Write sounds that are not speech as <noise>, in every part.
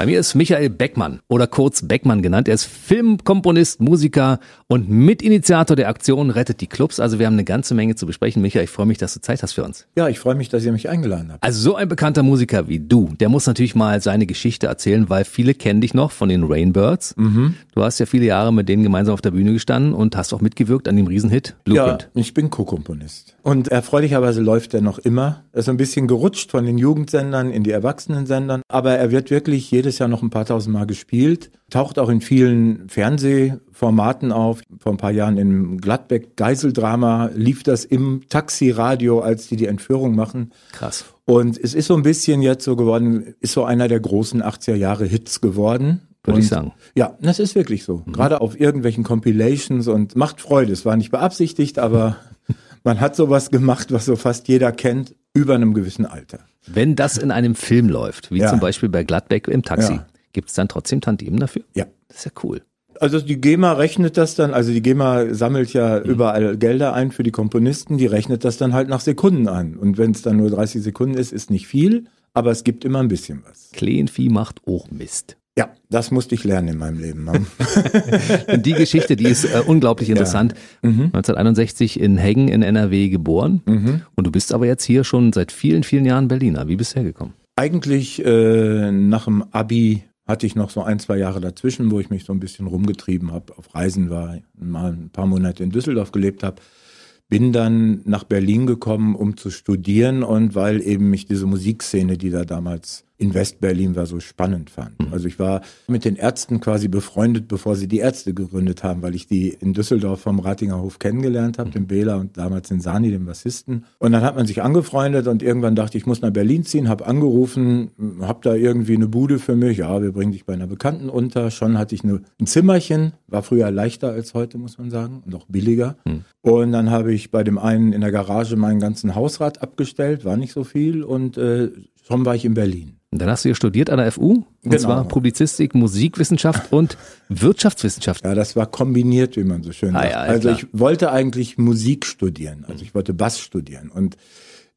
Bei mir ist Michael Beckmann oder kurz Beckmann genannt. Er ist Filmkomponist, Musiker und Mitinitiator der Aktion Rettet die Clubs. Also wir haben eine ganze Menge zu besprechen. Michael, ich freue mich, dass du Zeit hast für uns. Ja, ich freue mich, dass ihr mich eingeladen habt. Also so ein bekannter Musiker wie du, der muss natürlich mal seine Geschichte erzählen, weil viele kennen dich noch von den Rainbirds. Mhm. Du hast ja viele Jahre mit denen gemeinsam auf der Bühne gestanden und hast auch mitgewirkt an dem Riesenhit Blueprint. Ja, ich bin Co-Komponist. Und erfreulicherweise läuft er noch immer. Er ist ein bisschen gerutscht von den Jugendsendern in die Erwachsenensendern, aber er wird wirklich jedes Jahr noch ein paar tausend Mal gespielt, taucht auch in vielen Fernsehformaten auf. Vor ein paar Jahren im Gladbeck Geiseldrama lief das im Taxiradio, als die die Entführung machen. Krass. Und es ist so ein bisschen jetzt so geworden, ist so einer der großen 80er Jahre Hits geworden. Würde ich sagen. Ja, das ist wirklich so. Mhm. Gerade auf irgendwelchen Compilations und macht Freude. Es war nicht beabsichtigt, aber <laughs> man hat sowas gemacht, was so fast jeder kennt, über einem gewissen Alter. Wenn das in einem Film läuft, wie ja. zum Beispiel bei Gladbeck im Taxi, ja. gibt es dann trotzdem Tantiemen dafür? Ja. Das ist ja cool. Also die GEMA rechnet das dann, also die GEMA sammelt ja mhm. überall Gelder ein für die Komponisten, die rechnet das dann halt nach Sekunden an. Und wenn es dann nur 30 Sekunden ist, ist nicht viel, aber es gibt immer ein bisschen was. Kleenvieh macht auch Mist. Ja, das musste ich lernen in meinem Leben. <laughs> die Geschichte, die ist äh, unglaublich interessant. Ja. Mhm. 1961 in Heggen in NRW geboren. Mhm. Und du bist aber jetzt hier schon seit vielen, vielen Jahren Berliner. Wie bist du hergekommen? Eigentlich äh, nach dem Abi hatte ich noch so ein, zwei Jahre dazwischen, wo ich mich so ein bisschen rumgetrieben habe, auf Reisen war, mal ein paar Monate in Düsseldorf gelebt habe bin dann nach Berlin gekommen, um zu studieren und weil eben mich diese Musikszene, die da damals in Westberlin war, so spannend fand. Mhm. Also ich war mit den Ärzten quasi befreundet, bevor sie die Ärzte gegründet haben, weil ich die in Düsseldorf vom Ratinger Hof kennengelernt habe, mhm. den Bela und damals den Sani, den Bassisten. Und dann hat man sich angefreundet und irgendwann dachte ich, ich muss nach Berlin ziehen, habe angerufen, habe da irgendwie eine Bude für mich. Ja, wir bringen dich bei einer Bekannten unter. Schon hatte ich eine, ein Zimmerchen, war früher leichter als heute, muss man sagen, und auch billiger. Mhm. Und dann habe ich bei dem einen in der Garage meinen ganzen Hausrat abgestellt, war nicht so viel und äh, schon war ich in Berlin. Und dann hast du ja studiert an der FU, und genau. zwar Publizistik, Musikwissenschaft und Wirtschaftswissenschaft. Ja, das war kombiniert, wie man so schön ah, sagt. Ja, also klar. ich wollte eigentlich Musik studieren, also ich wollte Bass studieren und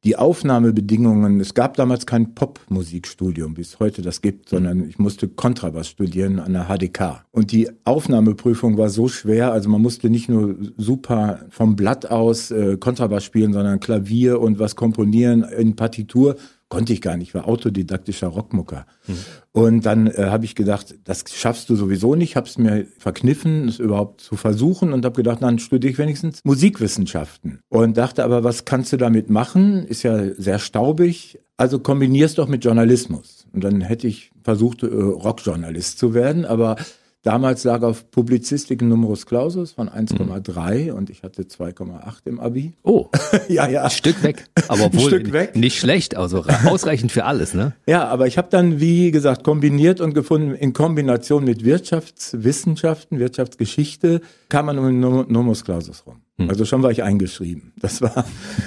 die Aufnahmebedingungen, es gab damals kein Popmusikstudium, wie es heute das gibt, sondern ich musste Kontrabass studieren an der HDK. Und die Aufnahmeprüfung war so schwer, also man musste nicht nur super vom Blatt aus äh, Kontrabass spielen, sondern Klavier und was komponieren in Partitur konnte ich gar nicht, ich war autodidaktischer Rockmucker. Mhm. Und dann äh, habe ich gedacht, das schaffst du sowieso nicht, habe es mir verkniffen, es überhaupt zu versuchen und habe gedacht, dann studiere ich wenigstens Musikwissenschaften. Und dachte aber, was kannst du damit machen? Ist ja sehr staubig, also kombinierst doch mit Journalismus. Und dann hätte ich versucht, äh, Rockjournalist zu werden, aber Damals lag auf Publizistik ein Numerus Clausus von 1,3 mhm. und ich hatte 2,8 im Abi. Oh, <laughs> ja, ja. Ein Stück weg. Aber wohl Stück weg. nicht schlecht, also <laughs> ausreichend für alles, ne? Ja, aber ich habe dann, wie gesagt, kombiniert und gefunden, in Kombination mit Wirtschaftswissenschaften, Wirtschaftsgeschichte, kam man um den Numerus Clausus rum. Hm. Also schon war ich eingeschrieben. Das war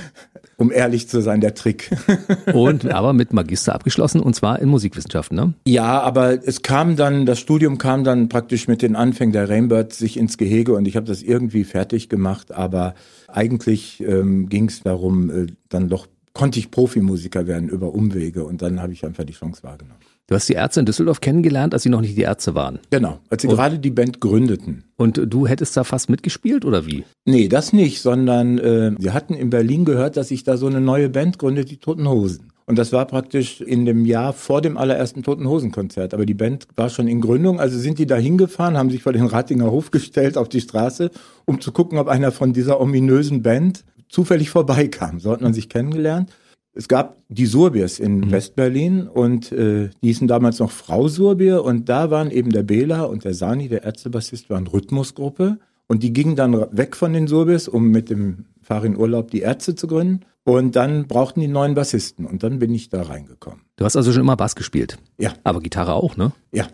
<laughs> um ehrlich zu sein, der Trick. <laughs> und aber mit Magister abgeschlossen und zwar in Musikwissenschaften, ne? Ja, aber es kam dann, das Studium kam dann praktisch mit den Anfängen der Rainbird sich ins Gehege und ich habe das irgendwie fertig gemacht, aber eigentlich ähm, ging es darum, äh, dann doch konnte ich Profimusiker werden über Umwege und dann habe ich einfach die Chance wahrgenommen. Du hast die Ärzte in Düsseldorf kennengelernt, als sie noch nicht die Ärzte waren. Genau, als sie und, gerade die Band gründeten. Und du hättest da fast mitgespielt oder wie? Nee, das nicht, sondern äh, sie hatten in Berlin gehört, dass sich da so eine neue Band gründet, die Toten Hosen. Und das war praktisch in dem Jahr vor dem allerersten Toten Hosen Konzert. Aber die Band war schon in Gründung. Also sind die da hingefahren, haben sich vor den Ratinger Hof gestellt auf die Straße, um zu gucken, ob einer von dieser ominösen Band zufällig vorbeikam. So hat man sich kennengelernt. Es gab die Surbiers in mhm. Westberlin und äh, die hießen damals noch Frau Surbier und da waren eben der Bela und der Sani, der Ärztebassist, waren Rhythmusgruppe und die gingen dann weg von den Surbiers, um mit dem Farin Urlaub die Ärzte zu gründen und dann brauchten die neuen Bassisten und dann bin ich da reingekommen. Du hast also schon immer Bass gespielt? Ja. Aber Gitarre auch, ne? Ja.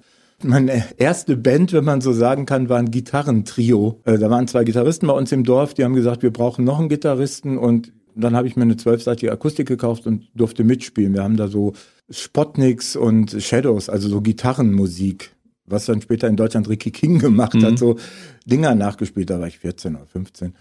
Meine erste Band, wenn man so sagen kann, war ein Gitarrentrio. Äh, da waren zwei Gitarristen bei uns im Dorf, die haben gesagt, wir brauchen noch einen Gitarristen und dann habe ich mir eine zwölfseitige Akustik gekauft und durfte mitspielen. Wir haben da so Spotniks und Shadows, also so Gitarrenmusik, was dann später in Deutschland Ricky King gemacht mhm. hat, so Dinger nachgespielt. Da war ich 14 oder 15.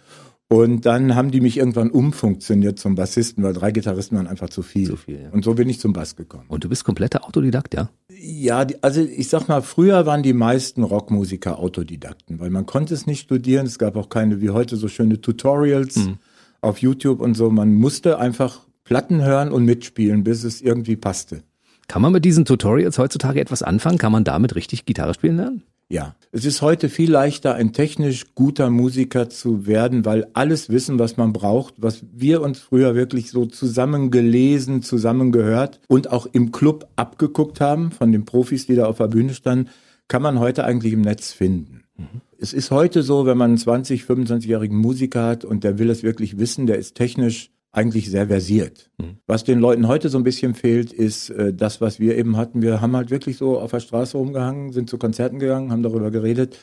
Und dann haben die mich irgendwann umfunktioniert zum Bassisten, weil drei Gitarristen waren einfach zu viel. Zu viel ja. Und so bin ich zum Bass gekommen. Und du bist kompletter Autodidakt, ja? Ja, also ich sag mal, früher waren die meisten Rockmusiker Autodidakten, weil man konnte es nicht studieren. Es gab auch keine wie heute so schöne Tutorials mhm. Auf YouTube und so. Man musste einfach Platten hören und mitspielen, bis es irgendwie passte. Kann man mit diesen Tutorials heutzutage etwas anfangen? Kann man damit richtig Gitarre spielen lernen? Ja, es ist heute viel leichter, ein technisch guter Musiker zu werden, weil alles Wissen, was man braucht, was wir uns früher wirklich so zusammen gelesen, zusammen gehört und auch im Club abgeguckt haben von den Profis, die da auf der Bühne standen, kann man heute eigentlich im Netz finden. Mhm. Es ist heute so, wenn man einen 20, 25-jährigen Musiker hat und der will es wirklich wissen, der ist technisch eigentlich sehr versiert. Mhm. Was den Leuten heute so ein bisschen fehlt, ist äh, das, was wir eben hatten. Wir haben halt wirklich so auf der Straße rumgehangen, sind zu Konzerten gegangen, haben darüber geredet.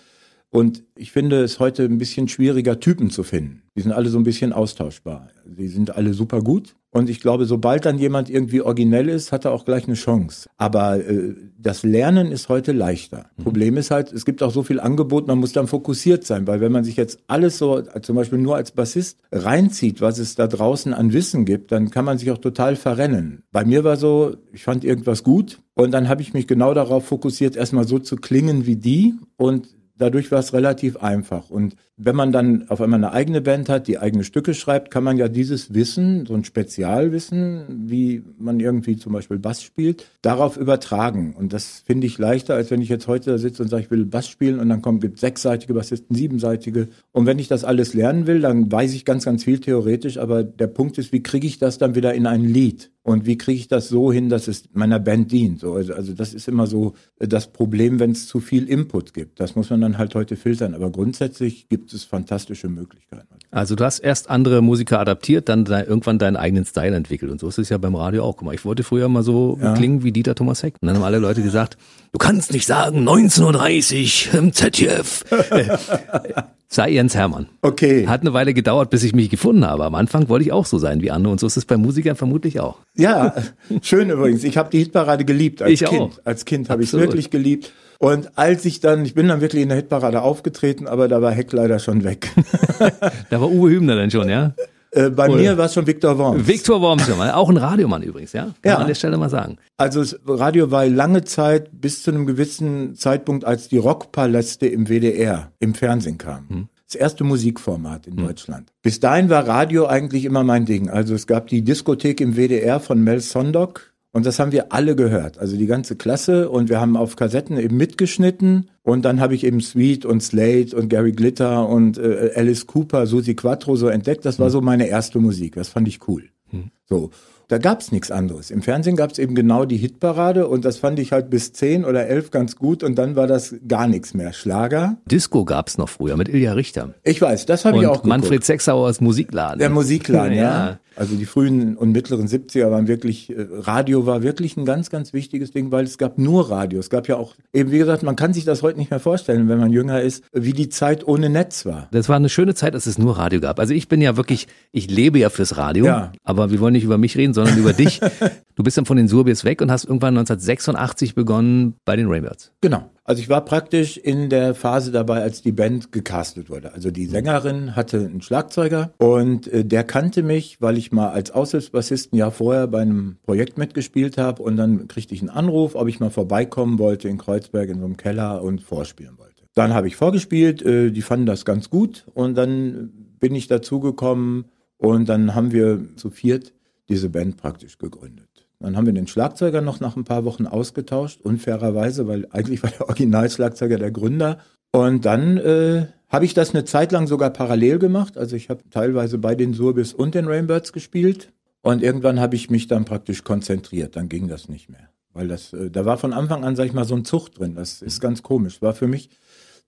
Und ich finde es heute ein bisschen schwieriger, Typen zu finden. Die sind alle so ein bisschen austauschbar. Die sind alle super gut. Und ich glaube, sobald dann jemand irgendwie originell ist, hat er auch gleich eine Chance. Aber äh, das Lernen ist heute leichter. Mhm. Problem ist halt, es gibt auch so viel Angebot, man muss dann fokussiert sein, weil wenn man sich jetzt alles so, zum Beispiel nur als Bassist reinzieht, was es da draußen an Wissen gibt, dann kann man sich auch total verrennen. Bei mir war so, ich fand irgendwas gut und dann habe ich mich genau darauf fokussiert, erstmal so zu klingen wie die und dadurch war es relativ einfach. Und wenn man dann auf einmal eine eigene Band hat, die eigene Stücke schreibt, kann man ja dieses Wissen, so ein Spezialwissen, wie man irgendwie zum Beispiel Bass spielt, darauf übertragen. Und das finde ich leichter, als wenn ich jetzt heute da sitze und sage, ich will Bass spielen und dann kommt gibt sechsseitige Bassisten, siebenseitige. Und wenn ich das alles lernen will, dann weiß ich ganz, ganz viel theoretisch. Aber der Punkt ist, wie kriege ich das dann wieder in ein Lied? Und wie kriege ich das so hin, dass es meiner Band dient? So, also, also das ist immer so das Problem, wenn es zu viel Input gibt. Das muss man dann halt heute filtern. Aber grundsätzlich gibt es fantastische Möglichkeiten. Also du hast erst andere Musiker adaptiert, dann irgendwann deinen eigenen Style entwickelt. Und so ist es ja beim Radio auch. Guck mal, ich wollte früher mal so ja. klingen wie Dieter Thomas Heck. Und dann haben alle Leute gesagt, du kannst nicht sagen 19.30 im ZDF. <laughs> sei Jens Hermann. Okay. Hat eine Weile gedauert, bis ich mich gefunden habe. Am Anfang wollte ich auch so sein wie Anne und so ist es bei Musikern vermutlich auch. Ja, schön übrigens. Ich habe die Hitparade geliebt als ich Kind. Auch. Als Kind habe ich es wirklich geliebt. Und als ich dann, ich bin dann wirklich in der Hitparade aufgetreten, aber da war Heck leider schon weg. <laughs> da war Uwe Hübner dann schon, ja? Äh, bei Oder? mir war es schon Viktor Worms. Viktor Worms schon mal, auch ein Radiomann übrigens, ja? Kann ja. man an der Stelle mal sagen. Also das Radio war lange Zeit bis zu einem gewissen Zeitpunkt, als die Rockpaläste im WDR im Fernsehen kamen. Hm. Das erste Musikformat in hm. Deutschland. Bis dahin war Radio eigentlich immer mein Ding. Also es gab die Diskothek im WDR von Mel Sondock. Und das haben wir alle gehört, also die ganze Klasse. Und wir haben auf Kassetten eben mitgeschnitten. Und dann habe ich eben Sweet und Slate und Gary Glitter und äh, Alice Cooper, Susi Quattro so entdeckt. Das war so meine erste Musik. Das fand ich cool. Hm. So. Da gab's nichts anderes. Im Fernsehen gab's eben genau die Hitparade und das fand ich halt bis zehn oder elf ganz gut und dann war das gar nichts mehr. Schlager. Disco gab's noch früher mit Ilja Richter. Ich weiß, das habe ich auch geguckt. Manfred Sechsauers Musikladen. Der Musikladen, <laughs> ja. ja. Also die frühen und mittleren 70er waren wirklich, äh, Radio war wirklich ein ganz, ganz wichtiges Ding, weil es gab nur Radio. Es gab ja auch, eben wie gesagt, man kann sich das heute nicht mehr vorstellen, wenn man jünger ist, wie die Zeit ohne Netz war. Das war eine schöne Zeit, dass es nur Radio gab. Also ich bin ja wirklich, ich lebe ja fürs Radio, ja. aber wir wollen nicht über mich reden, sondern über dich. <laughs> Du bist dann von den Surbiers weg und hast irgendwann 1986 begonnen bei den Rainbirds. Genau. Also ich war praktisch in der Phase dabei, als die Band gecastet wurde. Also die Sängerin hatte einen Schlagzeuger und äh, der kannte mich, weil ich mal als Aushilfsbassisten ja vorher bei einem Projekt mitgespielt habe und dann kriegte ich einen Anruf, ob ich mal vorbeikommen wollte in Kreuzberg in so einem Keller und vorspielen wollte. Dann habe ich vorgespielt, äh, die fanden das ganz gut und dann bin ich dazugekommen und dann haben wir zu viert diese Band praktisch gegründet. Dann haben wir den Schlagzeuger noch nach ein paar Wochen ausgetauscht, unfairerweise, weil eigentlich war der Originalschlagzeuger der Gründer. Und dann äh, habe ich das eine Zeit lang sogar parallel gemacht. Also ich habe teilweise bei den Surbis und den Rainbirds gespielt. Und irgendwann habe ich mich dann praktisch konzentriert. Dann ging das nicht mehr. Weil das, äh, da war von Anfang an, sag ich mal, so ein Zucht drin. Das ist ganz komisch. War für mich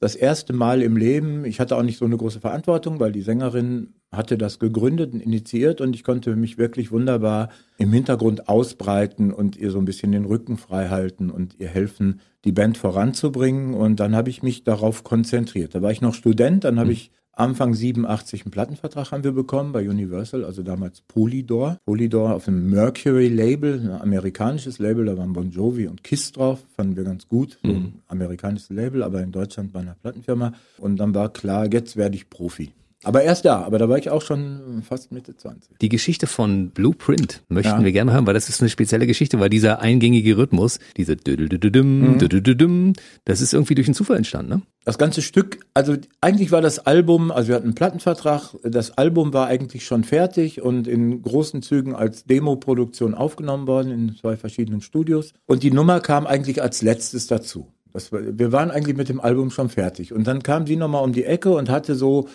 das erste Mal im Leben. Ich hatte auch nicht so eine große Verantwortung, weil die Sängerin hatte das gegründet und initiiert und ich konnte mich wirklich wunderbar im Hintergrund ausbreiten und ihr so ein bisschen den Rücken frei halten und ihr helfen, die Band voranzubringen. Und dann habe ich mich darauf konzentriert. Da war ich noch Student, dann habe mhm. ich Anfang 87 einen Plattenvertrag haben wir bekommen bei Universal, also damals Polydor. Polydor auf einem Mercury Label, ein amerikanisches Label, da waren Bon Jovi und Kiss drauf, fanden wir ganz gut. So ein mhm. amerikanisches Label, aber in Deutschland bei einer Plattenfirma. Und dann war klar, jetzt werde ich Profi. Aber erst da, aber da war ich auch schon fast Mitte 20. Die Geschichte von Blueprint möchten ja. wir gerne hören, weil das ist eine spezielle Geschichte, weil dieser eingängige Rhythmus, diese mhm. das ist irgendwie durch einen Zufall entstanden, ne? Das ganze Stück, also eigentlich war das Album, also wir hatten einen Plattenvertrag, das Album war eigentlich schon fertig und in großen Zügen als Demo-Produktion aufgenommen worden in zwei verschiedenen Studios. Und die Nummer kam eigentlich als letztes dazu. Das, wir waren eigentlich mit dem Album schon fertig. Und dann kam sie nochmal um die Ecke und hatte so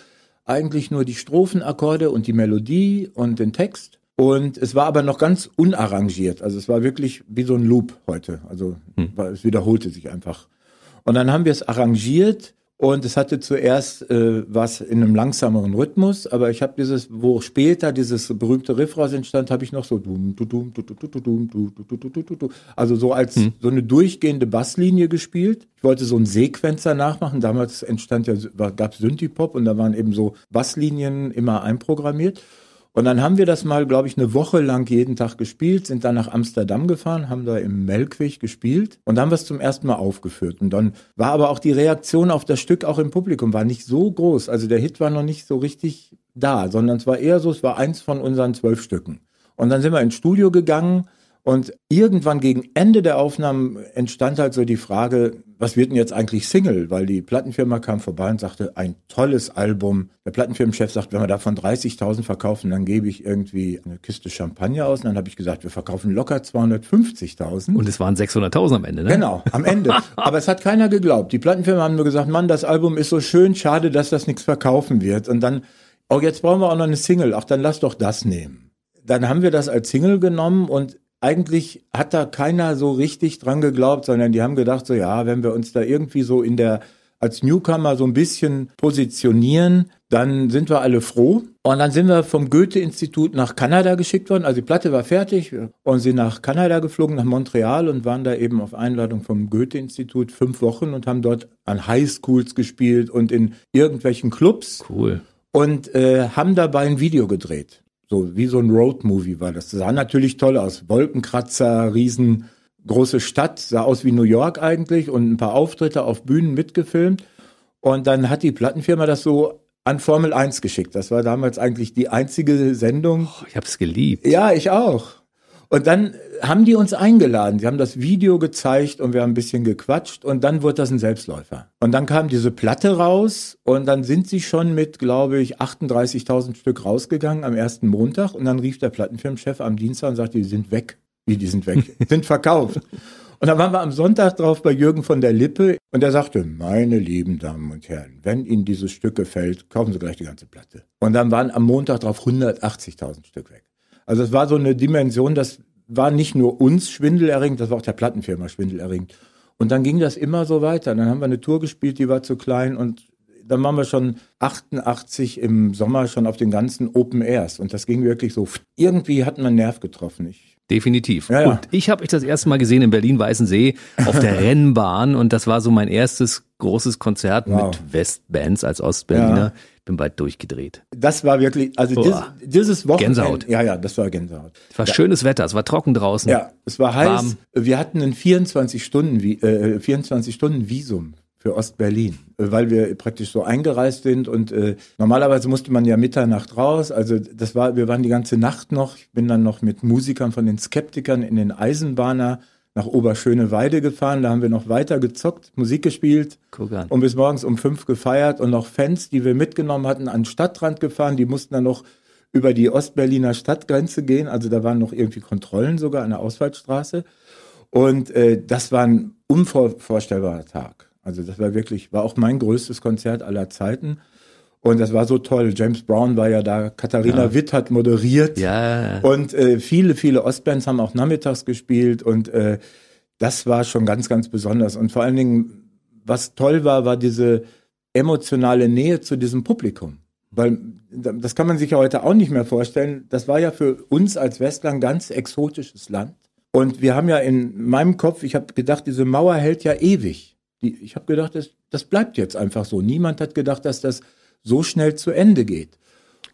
eigentlich nur die Strophenakkorde und die Melodie und den Text. Und es war aber noch ganz unarrangiert. Also es war wirklich wie so ein Loop heute. Also hm. es wiederholte sich einfach. Und dann haben wir es arrangiert und es hatte zuerst äh, was in einem langsameren Rhythmus, aber ich habe dieses, wo später dieses berühmte Riff raus entstand, habe ich noch so also so als hm. so eine durchgehende Basslinie gespielt. Ich wollte so einen Sequenzer nachmachen. Damals entstand ja, gab Synthie-Pop und da waren eben so Basslinien immer einprogrammiert. Und dann haben wir das mal, glaube ich, eine Woche lang jeden Tag gespielt, sind dann nach Amsterdam gefahren, haben da im Melkweg gespielt und dann haben wir es zum ersten Mal aufgeführt. Und dann war aber auch die Reaktion auf das Stück auch im Publikum war nicht so groß. Also der Hit war noch nicht so richtig da, sondern es war eher so, es war eins von unseren zwölf Stücken. Und dann sind wir ins Studio gegangen und irgendwann gegen Ende der Aufnahmen entstand halt so die Frage, was wird denn jetzt eigentlich Single? Weil die Plattenfirma kam vorbei und sagte, ein tolles Album. Der Plattenfirmenchef sagt, wenn wir davon 30.000 verkaufen, dann gebe ich irgendwie eine Kiste Champagner aus. Und dann habe ich gesagt, wir verkaufen locker 250.000. Und es waren 600.000 am Ende, ne? Genau, am Ende. <laughs> Aber es hat keiner geglaubt. Die Plattenfirmen haben nur gesagt, Mann, das Album ist so schön, schade, dass das nichts verkaufen wird. Und dann, oh, jetzt brauchen wir auch noch eine Single. Ach, dann lass doch das nehmen. Dann haben wir das als Single genommen und eigentlich hat da keiner so richtig dran geglaubt, sondern die haben gedacht, so ja, wenn wir uns da irgendwie so in der als Newcomer so ein bisschen positionieren, dann sind wir alle froh. Und dann sind wir vom Goethe-Institut nach Kanada geschickt worden. Also die Platte war fertig und sind nach Kanada geflogen, nach Montreal und waren da eben auf Einladung vom Goethe-Institut fünf Wochen und haben dort an Highschools gespielt und in irgendwelchen Clubs. Cool. Und äh, haben dabei ein Video gedreht. So wie so ein Roadmovie war das. Das sah natürlich toll aus. Wolkenkratzer, riesengroße Stadt, sah aus wie New York eigentlich und ein paar Auftritte auf Bühnen mitgefilmt. Und dann hat die Plattenfirma das so an Formel 1 geschickt. Das war damals eigentlich die einzige Sendung. Oh, ich habe es geliebt. Ja, ich auch. Und dann haben die uns eingeladen. Sie haben das Video gezeigt und wir haben ein bisschen gequatscht und dann wurde das ein Selbstläufer. Und dann kam diese Platte raus und dann sind sie schon mit, glaube ich, 38.000 Stück rausgegangen am ersten Montag und dann rief der Plattenfirmenchef am Dienstag und sagte, die sind weg. Wie, die sind weg? sind verkauft. <laughs> Und dann waren wir am Sonntag drauf bei Jürgen von der Lippe und er sagte, meine lieben Damen und Herren, wenn Ihnen dieses Stück gefällt, kaufen Sie gleich die ganze Platte. Und dann waren am Montag drauf 180.000 Stück weg. Also es war so eine Dimension, das war nicht nur uns schwindelerregend, das war auch der Plattenfirma schwindelerregend. Und dann ging das immer so weiter. Dann haben wir eine Tour gespielt, die war zu klein und dann waren wir schon 88 im Sommer schon auf den ganzen Open Airs und das ging wirklich so. Irgendwie hat man Nerv getroffen. Ich Definitiv. Ja, ja. Und ich habe euch das erste Mal gesehen in Berlin-Weißensee auf der <laughs> Rennbahn und das war so mein erstes großes Konzert wow. mit Westbands als Ostberliner. Ja bin bald durchgedreht. Das war wirklich, also Boah. dieses, Wochenende. Gänsehaut. Ja, ja, das war Gänsehaut. Es war schönes Wetter, es war trocken draußen. Ja, es war heiß. Warm. Wir hatten ein 24 Stunden, äh, 24 Stunden Visum für Ostberlin, äh, weil wir praktisch so eingereist sind und äh, normalerweise musste man ja Mitternacht raus. Also das war, wir waren die ganze Nacht noch. Ich bin dann noch mit Musikern von den Skeptikern in den Eisenbahner nach Oberschöneweide gefahren, da haben wir noch weiter gezockt, Musik gespielt und bis morgens um fünf gefeiert und noch Fans, die wir mitgenommen hatten, an den Stadtrand gefahren, die mussten dann noch über die Ostberliner Stadtgrenze gehen, also da waren noch irgendwie Kontrollen sogar an der Ausfallstraße und äh, das war ein unvorstellbarer Tag. Also das war wirklich, war auch mein größtes Konzert aller Zeiten. Und das war so toll. James Brown war ja da, Katharina ja. Witt hat moderiert. Ja. Und äh, viele, viele Ostbands haben auch nachmittags gespielt. Und äh, das war schon ganz, ganz besonders. Und vor allen Dingen, was toll war, war diese emotionale Nähe zu diesem Publikum. Weil das kann man sich ja heute auch nicht mehr vorstellen. Das war ja für uns als Westler ein ganz exotisches Land. Und wir haben ja in meinem Kopf, ich habe gedacht, diese Mauer hält ja ewig. Die, ich habe gedacht, das, das bleibt jetzt einfach so. Niemand hat gedacht, dass das so schnell zu Ende geht.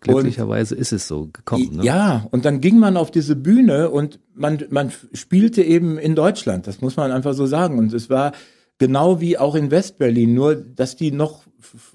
Glücklicherweise und, ist es so gekommen. Ne? Ja, und dann ging man auf diese Bühne und man, man spielte eben in Deutschland, das muss man einfach so sagen. Und es war genau wie auch in Westberlin, nur dass die noch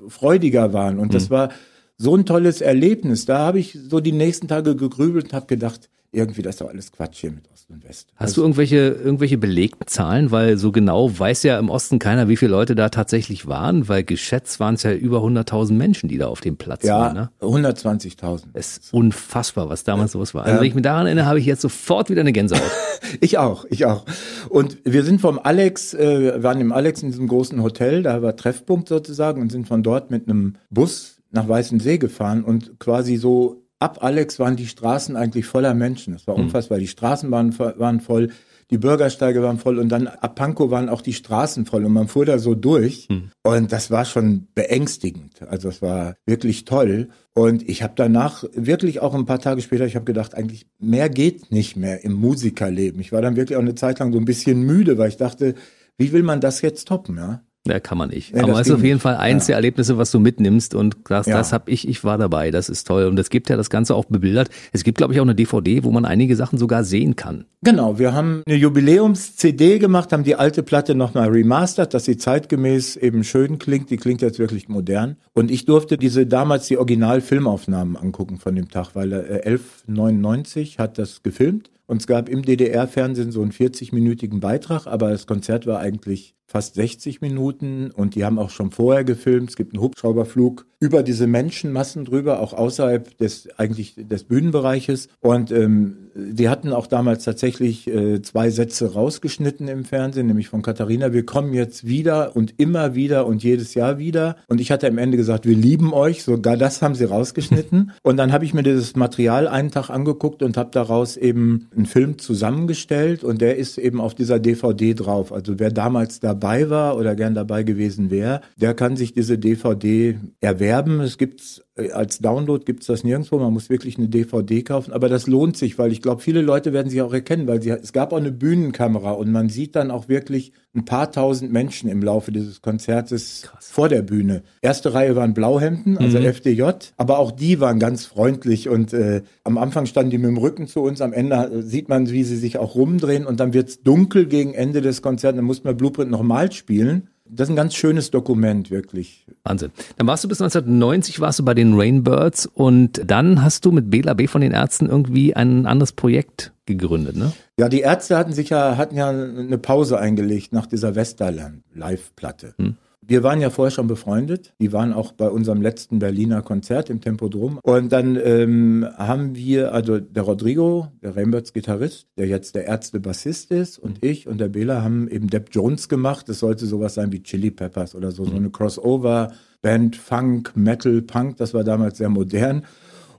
freudiger waren. Und das mhm. war so ein tolles Erlebnis. Da habe ich so die nächsten Tage gegrübelt und habe gedacht, irgendwie das ist doch alles Quatsch hier mit Ost und West. Hast also, du irgendwelche, irgendwelche belegten Zahlen? Weil so genau weiß ja im Osten keiner, wie viele Leute da tatsächlich waren, weil geschätzt waren es ja über 100.000 Menschen, die da auf dem Platz ja, waren. Ne? 120.000. Es ist unfassbar, was damals ja. sowas war. Also wenn ich mich daran erinnere, habe ich jetzt sofort wieder eine Gänsehaut. <laughs> ich auch, ich auch. Und wir sind vom Alex, äh, waren im Alex in diesem großen Hotel, da war Treffpunkt sozusagen und sind von dort mit einem Bus nach Weißensee gefahren und quasi so ab Alex waren die Straßen eigentlich voller Menschen. Das war hm. unfassbar. Die Straßen waren, waren voll, die Bürgersteige waren voll und dann ab Pankow waren auch die Straßen voll und man fuhr da so durch hm. und das war schon beängstigend. Also es war wirklich toll und ich habe danach wirklich auch ein paar Tage später, ich habe gedacht, eigentlich mehr geht nicht mehr im Musikerleben. Ich war dann wirklich auch eine Zeit lang so ein bisschen müde, weil ich dachte, wie will man das jetzt toppen, ja? Ja, kann man nicht. Ja, Aber es ist auf jeden Fall eins ja. der Erlebnisse, was du mitnimmst und sagst, ja. das habe ich, ich war dabei, das ist toll. Und es gibt ja das Ganze auch bebildert. Es gibt, glaube ich, auch eine DVD, wo man einige Sachen sogar sehen kann. Genau, wir haben eine Jubiläums-CD gemacht, haben die alte Platte nochmal remastert, dass sie zeitgemäß eben schön klingt. Die klingt jetzt wirklich modern. Und ich durfte diese damals die Original-Filmaufnahmen angucken von dem Tag, weil äh, 1199 hat das gefilmt. Und es gab im DDR-Fernsehen so einen 40-minütigen Beitrag, aber das Konzert war eigentlich fast 60 Minuten und die haben auch schon vorher gefilmt. Es gibt einen Hubschrauberflug über diese Menschenmassen drüber, auch außerhalb des eigentlich des Bühnenbereiches. Und ähm, die hatten auch damals tatsächlich äh, zwei Sätze rausgeschnitten im Fernsehen, nämlich von Katharina, wir kommen jetzt wieder und immer wieder und jedes Jahr wieder. Und ich hatte am Ende gesagt, wir lieben euch, sogar das haben sie rausgeschnitten. <laughs> und dann habe ich mir dieses Material einen Tag angeguckt und habe daraus eben einen Film zusammengestellt und der ist eben auf dieser DVD drauf. Also wer damals da dabei war oder gern dabei gewesen wäre, der kann sich diese DVD erwerben. Es gibt als Download gibt es das nirgendwo. Man muss wirklich eine DVD kaufen. Aber das lohnt sich, weil ich glaube, viele Leute werden sich auch erkennen, weil sie, es gab auch eine Bühnenkamera und man sieht dann auch wirklich ein paar tausend Menschen im Laufe dieses Konzertes Krass. vor der Bühne. Erste Reihe waren Blauhemden, also mhm. FDJ, aber auch die waren ganz freundlich und äh, am Anfang standen die mit dem Rücken zu uns, am Ende äh, sieht man, wie sie sich auch rumdrehen und dann wird es dunkel gegen Ende des Konzerts, dann muss man Blueprint nochmal spielen. Das ist ein ganz schönes Dokument, wirklich. Wahnsinn. Dann warst du bis 1990 warst du bei den Rainbirds und dann hast du mit Bela B von den Ärzten irgendwie ein anderes Projekt gegründet, ne? Ja, die Ärzte hatten sich ja, hatten ja eine Pause eingelegt nach dieser Westerland Live-Platte. Hm. Wir waren ja vorher schon befreundet. Die waren auch bei unserem letzten Berliner Konzert im Tempodrom. Und dann ähm, haben wir, also der Rodrigo, der Rainbirds Gitarrist, der jetzt der Ärzte Bassist ist, und ich und der Bela haben eben Depp Jones gemacht. Das sollte sowas sein wie Chili Peppers oder so, so mhm. eine Crossover-Band, Funk, Metal, Punk. Das war damals sehr modern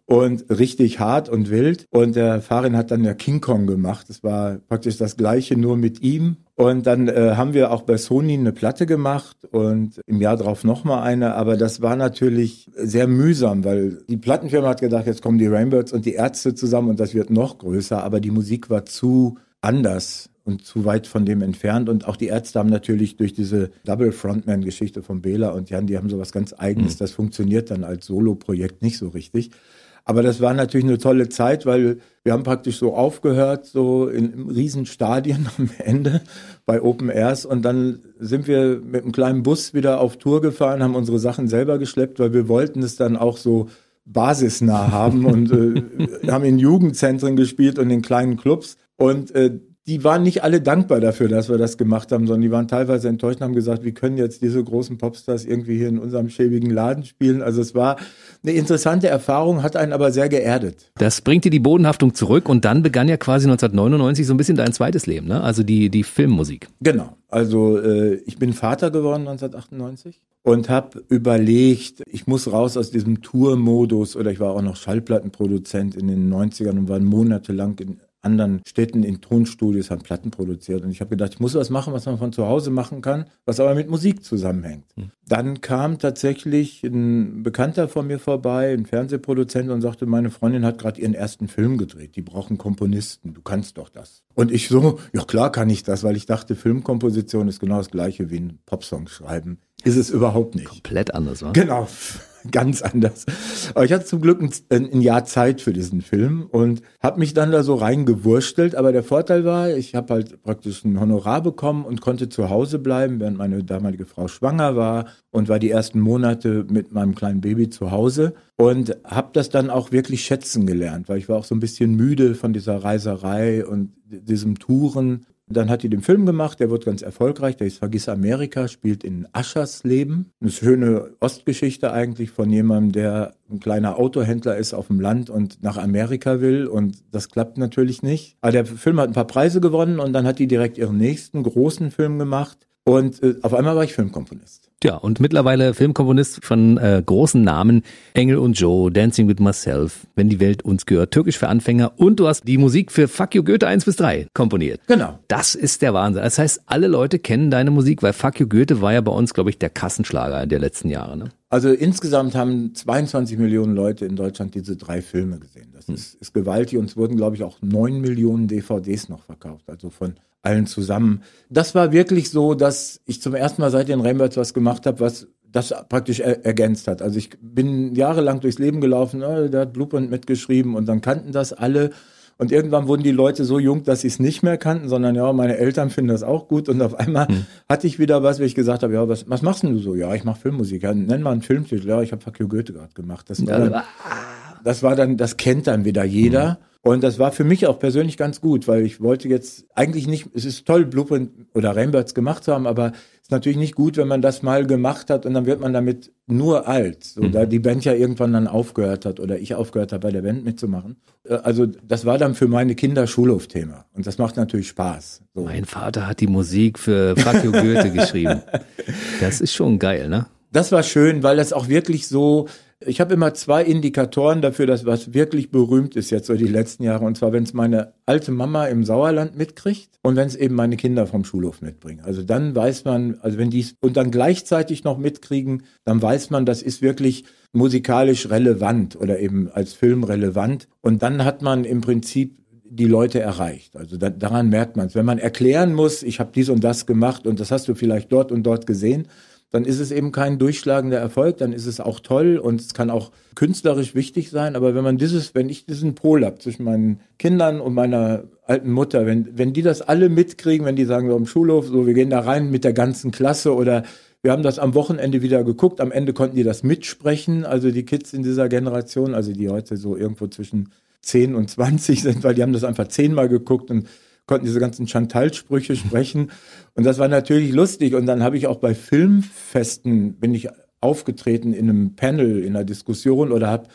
und richtig hart und wild. Und der Farin hat dann ja King Kong gemacht. Das war praktisch das gleiche, nur mit ihm. Und dann äh, haben wir auch bei Sony eine Platte gemacht und im Jahr drauf nochmal eine. Aber das war natürlich sehr mühsam, weil die Plattenfirma hat gedacht, jetzt kommen die Rainbirds und die Ärzte zusammen und das wird noch größer. Aber die Musik war zu anders und zu weit von dem entfernt. Und auch die Ärzte haben natürlich durch diese Double Frontman-Geschichte von Bela und Jan, die haben sowas ganz Eigenes. Mhm. Das funktioniert dann als Solo-Projekt nicht so richtig. Aber das war natürlich eine tolle Zeit, weil wir haben praktisch so aufgehört, so in, Riesenstadien am Ende bei Open Airs. Und dann sind wir mit einem kleinen Bus wieder auf Tour gefahren, haben unsere Sachen selber geschleppt, weil wir wollten es dann auch so basisnah haben und äh, <laughs> haben in Jugendzentren gespielt und in kleinen Clubs. Und äh, die waren nicht alle dankbar dafür, dass wir das gemacht haben, sondern die waren teilweise enttäuscht und haben gesagt, wie können jetzt diese großen Popstars irgendwie hier in unserem schäbigen Laden spielen. Also es war eine interessante Erfahrung, hat einen aber sehr geerdet. Das bringt dir die Bodenhaftung zurück und dann begann ja quasi 1999 so ein bisschen dein zweites Leben, ne? also die, die Filmmusik. Genau, also äh, ich bin Vater geworden 1998 und habe überlegt, ich muss raus aus diesem Tour-Modus oder ich war auch noch Schallplattenproduzent in den 90ern und war monatelang in anderen Städten in Tonstudios haben Platten produziert. Und ich habe gedacht, ich muss was machen, was man von zu Hause machen kann, was aber mit Musik zusammenhängt. Mhm. Dann kam tatsächlich ein Bekannter von mir vorbei, ein Fernsehproduzent, und sagte, meine Freundin hat gerade ihren ersten Film gedreht. Die brauchen Komponisten. Du kannst doch das. Und ich so, ja klar kann ich das, weil ich dachte, Filmkomposition ist genau das gleiche wie ein Popsong schreiben. Ist es überhaupt nicht. Komplett anders, oder? Genau. <laughs> ganz anders. Aber ich hatte zum Glück ein, ein Jahr Zeit für diesen Film und habe mich dann da so reingewurstelt. Aber der Vorteil war, ich habe halt praktisch ein Honorar bekommen und konnte zu Hause bleiben, während meine damalige Frau schwanger war und war die ersten Monate mit meinem kleinen Baby zu Hause und habe das dann auch wirklich schätzen gelernt, weil ich war auch so ein bisschen müde von dieser Reiserei und diesem Touren dann hat die den Film gemacht, der wird ganz erfolgreich, der ist Vergiss Amerika, spielt in Aschers Leben. Eine schöne Ostgeschichte eigentlich von jemandem, der ein kleiner Autohändler ist auf dem Land und nach Amerika will und das klappt natürlich nicht. Aber der Film hat ein paar Preise gewonnen und dann hat die direkt ihren nächsten großen Film gemacht und äh, auf einmal war ich Filmkomponist. Ja, und mittlerweile Filmkomponist von äh, großen Namen, Engel und Joe, Dancing with Myself, Wenn die Welt uns gehört, Türkisch für Anfänger und du hast die Musik für Fuck You Goethe 1 bis 3 komponiert. Genau. Das ist der Wahnsinn. Das heißt, alle Leute kennen deine Musik, weil Fuck You Goethe war ja bei uns, glaube ich, der Kassenschlager der letzten Jahre. Ne? Also insgesamt haben 22 Millionen Leute in Deutschland diese drei Filme gesehen. Das hm. ist, ist gewaltig und es wurden, glaube ich, auch neun Millionen DVDs noch verkauft. Also von allen zusammen. Das war wirklich so, dass ich zum ersten Mal seit den Rainbirds was gemacht habe, was das praktisch er ergänzt hat. Also ich bin jahrelang durchs Leben gelaufen, oh, der hat Blueprint mitgeschrieben und dann kannten das alle. Und irgendwann wurden die Leute so jung, dass sie es nicht mehr kannten, sondern ja, meine Eltern finden das auch gut. Und auf einmal hm. hatte ich wieder was, wie ich gesagt habe, ja, was, was machst denn du so? Ja, ich mache Filmmusik. Ja, nenn mal einen Filmtitel. Ja, ich habe Fuck You Goethe gerade gemacht. Das war, dann, das war dann, das kennt dann wieder jeder. Hm. Und das war für mich auch persönlich ganz gut, weil ich wollte jetzt eigentlich nicht, es ist toll, Blueprint oder Rainbirds gemacht zu haben, aber es ist natürlich nicht gut, wenn man das mal gemacht hat und dann wird man damit nur alt. So, mhm. Da die Band ja irgendwann dann aufgehört hat oder ich aufgehört habe, bei der Band mitzumachen. Äh, also das war dann für meine Kinder Schulhofthema und das macht natürlich Spaß. So. Mein Vater hat die Musik für Fuck you Goethe geschrieben. <laughs> Das ist schon geil, ne? Das war schön, weil das auch wirklich so, ich habe immer zwei Indikatoren dafür, dass was wirklich berühmt ist jetzt so die letzten Jahre. Und zwar, wenn es meine alte Mama im Sauerland mitkriegt und wenn es eben meine Kinder vom Schulhof mitbringen. Also dann weiß man, also wenn die und dann gleichzeitig noch mitkriegen, dann weiß man, das ist wirklich musikalisch relevant oder eben als Film relevant. Und dann hat man im Prinzip die Leute erreicht. Also da, daran merkt man es. Wenn man erklären muss, ich habe dies und das gemacht und das hast du vielleicht dort und dort gesehen, dann ist es eben kein durchschlagender Erfolg, dann ist es auch toll und es kann auch künstlerisch wichtig sein. Aber wenn man dieses, wenn ich diesen Pol habe zwischen meinen Kindern und meiner alten Mutter, wenn, wenn die das alle mitkriegen, wenn die sagen, so im Schulhof, so wir gehen da rein mit der ganzen Klasse oder wir haben das am Wochenende wieder geguckt, am Ende konnten die das mitsprechen, also die Kids in dieser Generation, also die heute so irgendwo zwischen 10 und 20 sind, weil die haben das einfach zehnmal geguckt und konnten diese ganzen Chantal-Sprüche sprechen. Und das war natürlich lustig. Und dann habe ich auch bei Filmfesten, bin ich aufgetreten in einem Panel, in einer Diskussion oder habe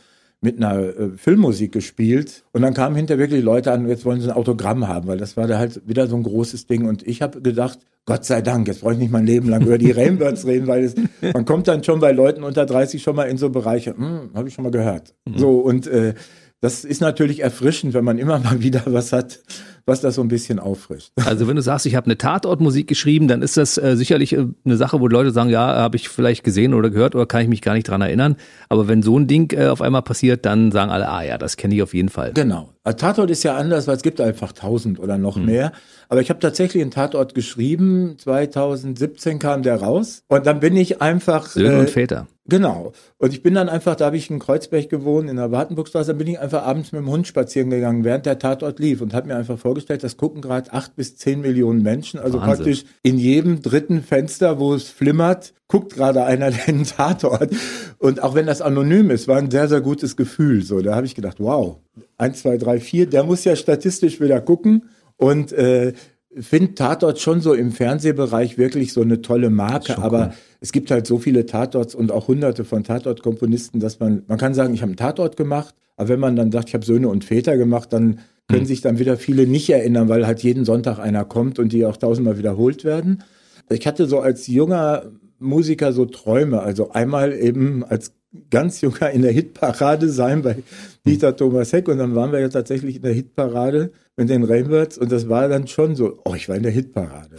mit einer äh, Filmmusik gespielt und dann kamen hinter wirklich Leute an, jetzt wollen sie ein Autogramm haben, weil das war da halt wieder so ein großes Ding und ich habe gedacht, Gott sei Dank, jetzt brauche ich nicht mein Leben lang über die <laughs> Rainbirds reden, weil es, man kommt dann schon bei Leuten unter 30 schon mal in so Bereiche, hm, habe ich schon mal gehört. Mhm. So und äh, das ist natürlich erfrischend, wenn man immer mal wieder was hat, was das so ein bisschen auffrischt. <laughs> Also wenn du sagst, ich habe eine Tatortmusik geschrieben, dann ist das äh, sicherlich äh, eine Sache, wo Leute sagen, ja, habe ich vielleicht gesehen oder gehört oder kann ich mich gar nicht dran erinnern. Aber wenn so ein Ding äh, auf einmal passiert, dann sagen alle, ah ja, das kenne ich auf jeden Fall. Genau. Tatort ist ja anders, weil es gibt einfach tausend oder noch mhm. mehr. Aber ich habe tatsächlich einen Tatort geschrieben. 2017 kam der raus. Und dann bin ich einfach. Söhne äh, und Väter. Genau. Und ich bin dann einfach, da habe ich in Kreuzberg gewohnt, in der Wartenburgstraße, da bin ich einfach abends mit dem Hund spazieren gegangen, während der Tatort lief und habe mir einfach vorgestellt, das gucken gerade acht bis zehn Millionen Menschen. Also Wahnsinn. praktisch in jedem dritten Fenster, wo es flimmert, guckt gerade einer den Tatort. Und auch wenn das anonym ist, war ein sehr, sehr gutes Gefühl. So, da habe ich gedacht, wow, eins, zwei, drei, vier, der muss ja statistisch wieder gucken. Und äh, finde Tatort schon so im Fernsehbereich wirklich so eine tolle Marke, aber cool. es gibt halt so viele Tatorts und auch hunderte von Tatortkomponisten, dass man, man kann sagen, ich habe einen Tatort gemacht, aber wenn man dann sagt, ich habe Söhne und Väter gemacht, dann können hm. sich dann wieder viele nicht erinnern, weil halt jeden Sonntag einer kommt und die auch tausendmal wiederholt werden. Ich hatte so als junger Musiker so Träume, also einmal eben als ganz junger in der Hitparade sein bei Dieter Thomas Heck. Und dann waren wir ja tatsächlich in der Hitparade mit den Rainbirds. Und das war dann schon so, oh, ich war in der Hitparade.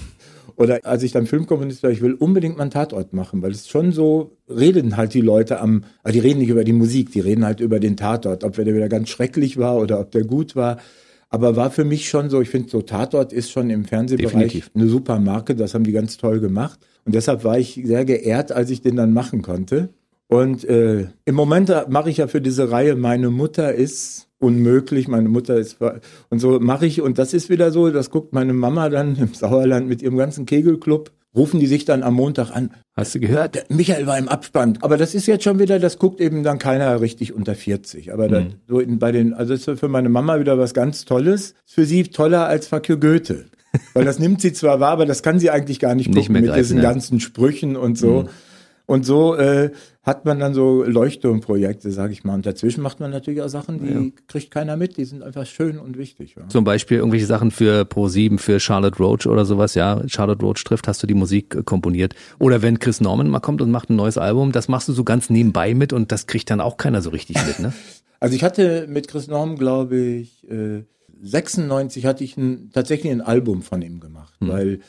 Oder als ich dann Filmkomponist war, ich will unbedingt mal einen Tatort machen, weil es schon so, reden halt die Leute am, aber die reden nicht über die Musik, die reden halt über den Tatort, ob der wieder ganz schrecklich war oder ob der gut war. Aber war für mich schon so, ich finde so Tatort ist schon im Fernsehbereich Definitiv. eine super Marke, das haben die ganz toll gemacht. Und deshalb war ich sehr geehrt, als ich den dann machen konnte. Und äh, im Moment mache ich ja für diese Reihe Meine Mutter ist unmöglich, meine Mutter ist und so mache ich und das ist wieder so, das guckt meine Mama dann <laughs> im Sauerland mit ihrem ganzen Kegelclub rufen die sich dann am Montag an. Hast du gehört? Der Michael war im Abspann. Aber das ist jetzt schon wieder, das guckt eben dann keiner richtig unter 40. Aber mhm. so in, bei den, also das ist für meine Mama wieder was ganz Tolles. Ist für sie toller als Fakir Goethe. <laughs> Weil das nimmt sie zwar wahr, aber das kann sie eigentlich gar nicht gucken nicht mit greifen, diesen ja. ganzen Sprüchen und so. Mhm. Und so äh, hat man dann so Leuchtturmprojekte, sage ich mal. Und dazwischen macht man natürlich auch Sachen, die ja. kriegt keiner mit. Die sind einfach schön und wichtig. Ja. Zum Beispiel irgendwelche Sachen für Pro7, für Charlotte Roach oder sowas. Ja, Charlotte Roach trifft, hast du die Musik äh, komponiert. Oder wenn Chris Norman mal kommt und macht ein neues Album, das machst du so ganz nebenbei mit und das kriegt dann auch keiner so richtig mit, ne? <laughs> Also ich hatte mit Chris Norman, glaube ich, äh, 96 hatte ich ein, tatsächlich ein Album von ihm gemacht, hm. weil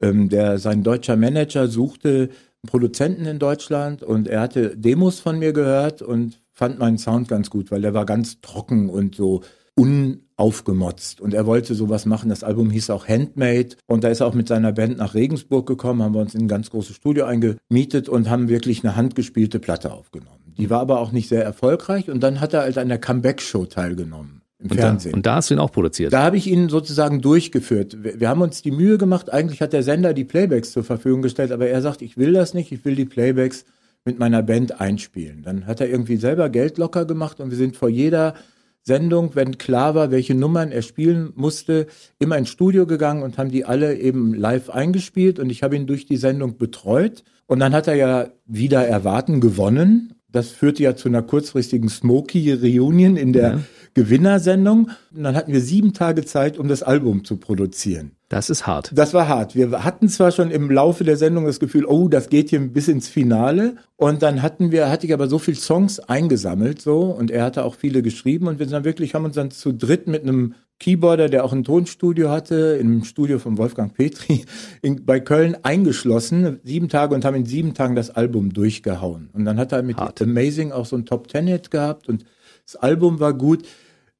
ähm, der sein deutscher Manager suchte Produzenten in Deutschland und er hatte Demos von mir gehört und fand meinen Sound ganz gut, weil der war ganz trocken und so unaufgemotzt und er wollte sowas machen. Das Album hieß auch Handmade und da ist er auch mit seiner Band nach Regensburg gekommen, haben wir uns in ein ganz großes Studio eingemietet und haben wirklich eine handgespielte Platte aufgenommen. Die war aber auch nicht sehr erfolgreich und dann hat er halt an der Comeback-Show teilgenommen. Im und Fernsehen. Da, und da hast du ihn auch produziert? Da habe ich ihn sozusagen durchgeführt. Wir, wir, haben uns die Mühe gemacht, eigentlich hat der Sender die Playbacks zur Verfügung gestellt, aber er sagt, ich will das nicht, ich will die Playbacks mit meiner Band einspielen. Dann hat er irgendwie selber Geld locker gemacht und wir sind vor jeder Sendung, wenn klar war, welche Nummern er spielen musste, immer ins Studio gegangen und haben die alle eben live eingespielt und ich habe ihn durch die Sendung betreut. Und dann hat er ja wieder erwarten gewonnen. Das führte ja zu einer kurzfristigen Smoky Reunion in der ja. Gewinnersendung. Und dann hatten wir sieben Tage Zeit, um das Album zu produzieren. Das ist hart. Das war hart. Wir hatten zwar schon im Laufe der Sendung das Gefühl, oh, das geht hier bis ins Finale. Und dann hatten wir, hatte ich aber so viele Songs eingesammelt, so. Und er hatte auch viele geschrieben. Und wir sind dann wirklich, haben uns dann zu dritt mit einem Keyboarder, der auch ein Tonstudio hatte, im Studio von Wolfgang Petri <laughs> in, bei Köln eingeschlossen, sieben Tage und haben in sieben Tagen das Album durchgehauen. Und dann hat er mit Hart. Amazing auch so ein Top Ten Hit gehabt und das Album war gut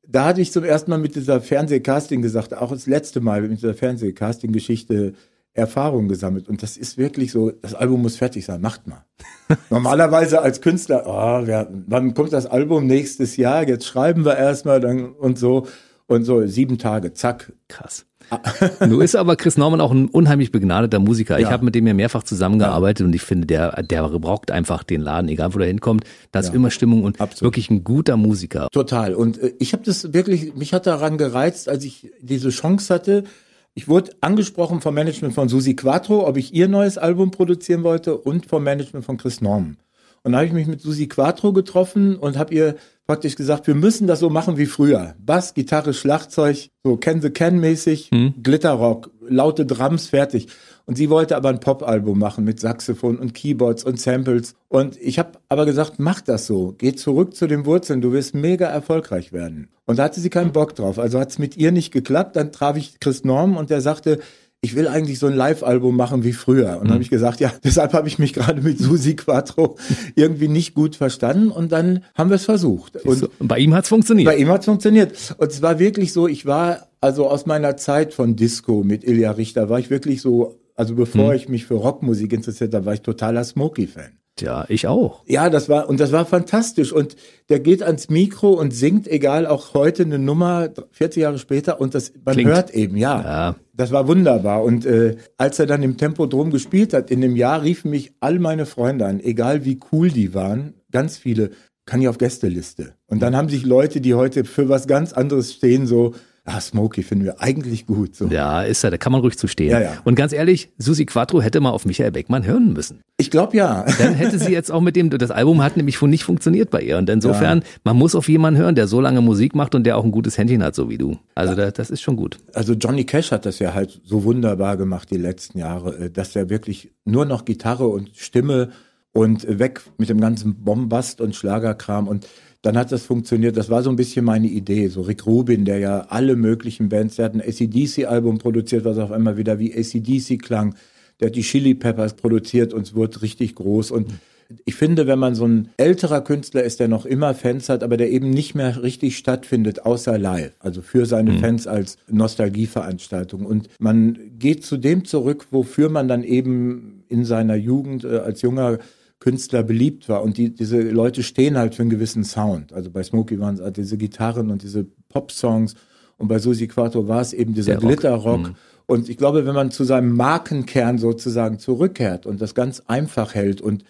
da hatte ich zum ersten Mal mit dieser Fernsehcasting gesagt, auch das letzte Mal mit dieser Fernsehcasting-Geschichte Erfahrung gesammelt. Und das ist wirklich so, das Album muss fertig sein, macht mal. <laughs> Normalerweise als Künstler, oh, wer, wann kommt das Album nächstes Jahr? Jetzt schreiben wir erstmal dann und so. Und so sieben Tage, zack. Krass. <laughs> Nur ist aber Chris Norman auch ein unheimlich begnadeter Musiker. Ja. Ich habe mit dem ja mehrfach zusammengearbeitet ja. und ich finde, der, der braucht einfach den Laden, egal wo der hinkommt. Da ist ja. immer Stimmung und Absolut. wirklich ein guter Musiker. Total. Und äh, ich habe das wirklich, mich hat daran gereizt, als ich diese Chance hatte. Ich wurde angesprochen vom Management von Susi Quattro, ob ich ihr neues Album produzieren wollte und vom Management von Chris Norman. Und da habe ich mich mit Susi Quattro getroffen und habe ihr praktisch gesagt, wir müssen das so machen wie früher. Bass, Gitarre, Schlagzeug, so Can the Can mäßig, hm. Glitterrock, laute Drums, fertig. Und sie wollte aber ein Popalbum machen mit Saxophon und Keyboards und Samples. Und ich habe aber gesagt, mach das so. Geh zurück zu den Wurzeln, du wirst mega erfolgreich werden. Und da hatte sie keinen Bock drauf. Also hat es mit ihr nicht geklappt. Dann traf ich Chris Norm und der sagte, ich will eigentlich so ein Live-Album machen wie früher. Und dann mhm. habe ich gesagt, ja, <laughs> deshalb habe ich mich gerade mit Susi Quattro irgendwie nicht gut verstanden. Und dann haben wir es versucht. Und, und bei ihm hat es funktioniert. Bei ihm hat es funktioniert. Und es war wirklich so, ich war also aus meiner Zeit von Disco mit Ilja Richter, war ich wirklich so, also bevor mhm. ich mich für Rockmusik interessiert habe, war ich totaler Smokey-Fan. Ja, ich auch. Ja, das war, und das war fantastisch. Und der geht ans Mikro und singt, egal, auch heute eine Nummer, 40 Jahre später, und das, man Klingt. hört eben, ja. ja. Das war wunderbar. Und äh, als er dann im Tempo drum gespielt hat, in dem Jahr riefen mich all meine Freunde an, egal wie cool die waren, ganz viele, kann ich auf Gästeliste. Und dann haben sich Leute, die heute für was ganz anderes stehen, so, ah, Smokey finden wir eigentlich gut. So. Ja, ist er, da kann man ruhig zu stehen. Ja, ja. Und ganz ehrlich, Susi Quattro hätte mal auf Michael Beckmann hören müssen. Ich glaube ja. Dann hätte <laughs> sie jetzt auch mit dem, das Album hat nämlich nicht funktioniert bei ihr. Und insofern, ja. man muss auf jemanden hören, der so lange Musik macht und der auch ein gutes Händchen hat, so wie du. Also ja. das ist schon gut. Also Johnny Cash hat das ja halt so wunderbar gemacht die letzten Jahre, äh, dass er wirklich nur noch Gitarre und Stimme und weg mit dem ganzen Bombast und Schlagerkram und dann hat das funktioniert. Das war so ein bisschen meine Idee. So Rick Rubin, der ja alle möglichen Bands, der hat ein ACDC-Album produziert, was auf einmal wieder wie ACDC klang. Der hat die Chili Peppers produziert und es wurde richtig groß. Und ich finde, wenn man so ein älterer Künstler ist, der noch immer Fans hat, aber der eben nicht mehr richtig stattfindet, außer live, also für seine mhm. Fans als Nostalgieveranstaltung. Und man geht zu dem zurück, wofür man dann eben in seiner Jugend äh, als junger Künstler beliebt war. Und die, diese Leute stehen halt für einen gewissen Sound. Also bei Smokey waren es halt diese Gitarren und diese Pop-Songs. Und bei Susi Quattro war es eben dieser Glitterrock. Mhm. Und ich glaube, wenn man zu seinem Markenkern sozusagen zurückkehrt und das ganz einfach hält und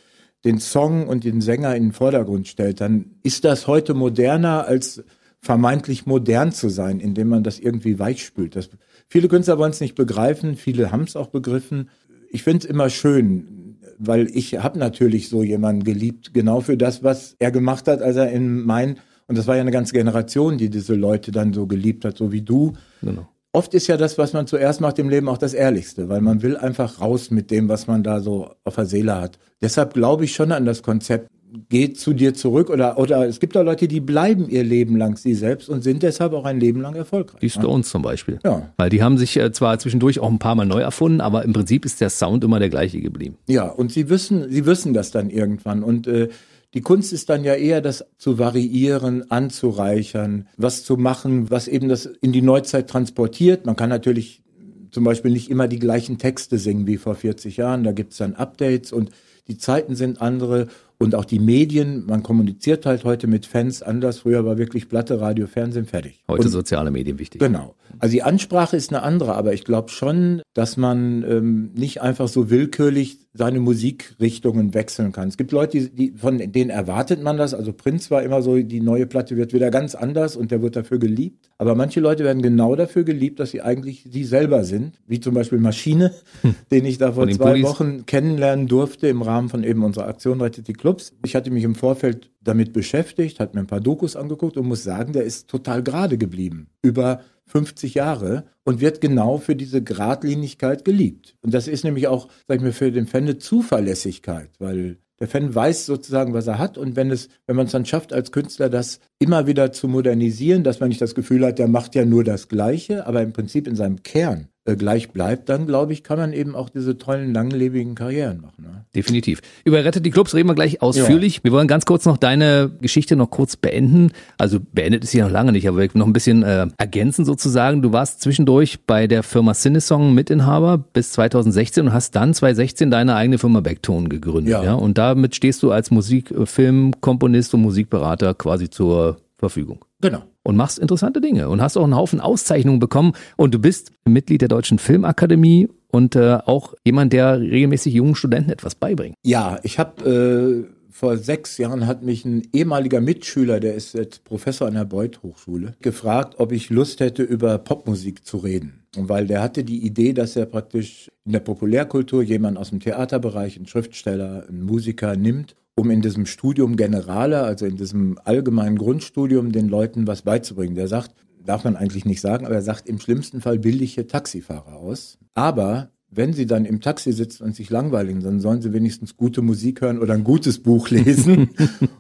den Song und den Sänger in den Vordergrund stellt, dann ist das heute moderner als vermeintlich modern zu sein, indem man das irgendwie weichspült. Das, viele Künstler wollen es nicht begreifen, viele haben es auch begriffen. Ich finde es immer schön, weil ich habe natürlich so jemanden geliebt, genau für das, was er gemacht hat, als er in mein, und das war ja eine ganze Generation, die diese Leute dann so geliebt hat, so wie du. Genau. Oft ist ja das, was man zuerst macht im Leben, auch das Ehrlichste, weil man will einfach raus mit dem, was man da so auf der Seele hat. Deshalb glaube ich schon an das Konzept, geht zu dir zurück oder, oder es gibt auch Leute, die bleiben ihr Leben lang sie selbst und sind deshalb auch ein Leben lang erfolgreich. Die Stones zum Beispiel. Ja. Weil die haben sich äh, zwar zwischendurch auch ein paar Mal neu erfunden, aber im Prinzip ist der Sound immer der gleiche geblieben. Ja, und sie wissen, sie wissen das dann irgendwann und äh, die Kunst ist dann ja eher das zu variieren, anzureichern, was zu machen, was eben das in die Neuzeit transportiert. Man kann natürlich zum Beispiel nicht immer die gleichen Texte singen wie vor 40 Jahren. Da gibt es dann Updates und die Zeiten sind andere und auch die Medien, man kommuniziert halt heute mit Fans anders. Früher war wirklich Platte, Radio, Fernsehen fertig. Heute und, soziale Medien wichtig. Genau. Also die Ansprache ist eine andere, aber ich glaube schon, dass man ähm, nicht einfach so willkürlich seine Musikrichtungen wechseln kann. Es gibt Leute, die, die, von denen erwartet man das. Also Prinz war immer so, die neue Platte wird wieder ganz anders und der wird dafür geliebt. Aber manche Leute werden genau dafür geliebt, dass sie eigentlich sie selber sind. Wie zum Beispiel Maschine, hm. den ich da vor zwei Pullis. Wochen kennenlernen durfte im Rahmen von eben unserer Aktion Rettet die Clubs. Ich hatte mich im Vorfeld damit beschäftigt, hat mir ein paar Dokus angeguckt und muss sagen, der ist total gerade geblieben. Über 50 Jahre und wird genau für diese Gradlinigkeit geliebt. Und das ist nämlich auch, sag ich mal, für den Fan eine Zuverlässigkeit, weil der Fan weiß sozusagen, was er hat. Und wenn es, wenn man es dann schafft, als Künstler das immer wieder zu modernisieren, dass man nicht das Gefühl hat, der macht ja nur das Gleiche, aber im Prinzip in seinem Kern äh, gleich bleibt, dann glaube ich, kann man eben auch diese tollen, langlebigen Karrieren machen. Ne? Definitiv. Über Rettet die Clubs reden wir gleich ausführlich. Ja. Wir wollen ganz kurz noch deine Geschichte noch kurz beenden. Also beendet ist sie noch lange nicht, aber noch ein bisschen äh, ergänzen sozusagen. Du warst zwischendurch bei der Firma Cinesong Mitinhaber bis 2016 und hast dann 2016 deine eigene Firma Backtone gegründet. Ja. ja? Und damit stehst du als Musikfilmkomponist und Musikberater quasi zur Verfügung. Genau und machst interessante Dinge und hast auch einen Haufen Auszeichnungen bekommen und du bist Mitglied der Deutschen Filmakademie und äh, auch jemand, der regelmäßig jungen Studenten etwas beibringt. Ja, ich habe äh, vor sechs Jahren hat mich ein ehemaliger Mitschüler, der ist jetzt Professor an der Beuth Hochschule, gefragt, ob ich Lust hätte, über Popmusik zu reden. Und weil der hatte die Idee, dass er praktisch in der Populärkultur jemand aus dem Theaterbereich, einen Schriftsteller, einen Musiker nimmt um in diesem Studium Generale, also in diesem allgemeinen Grundstudium, den Leuten was beizubringen. Der sagt, darf man eigentlich nicht sagen, aber er sagt, im schlimmsten Fall bilde ich hier Taxifahrer aus. Aber wenn sie dann im Taxi sitzen und sich langweilen, dann sollen sie wenigstens gute Musik hören oder ein gutes Buch <laughs> lesen.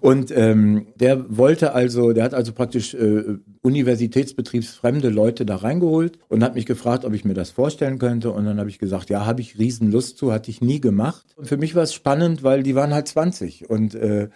und ähm, der wollte also, der hat also praktisch äh, universitätsbetriebsfremde Leute da reingeholt und hat mich gefragt, ob ich mir das vorstellen könnte. Und dann habe ich gesagt, ja, habe ich Riesenlust zu, hatte ich nie gemacht. Und für mich war es spannend, weil die waren halt 20 und äh,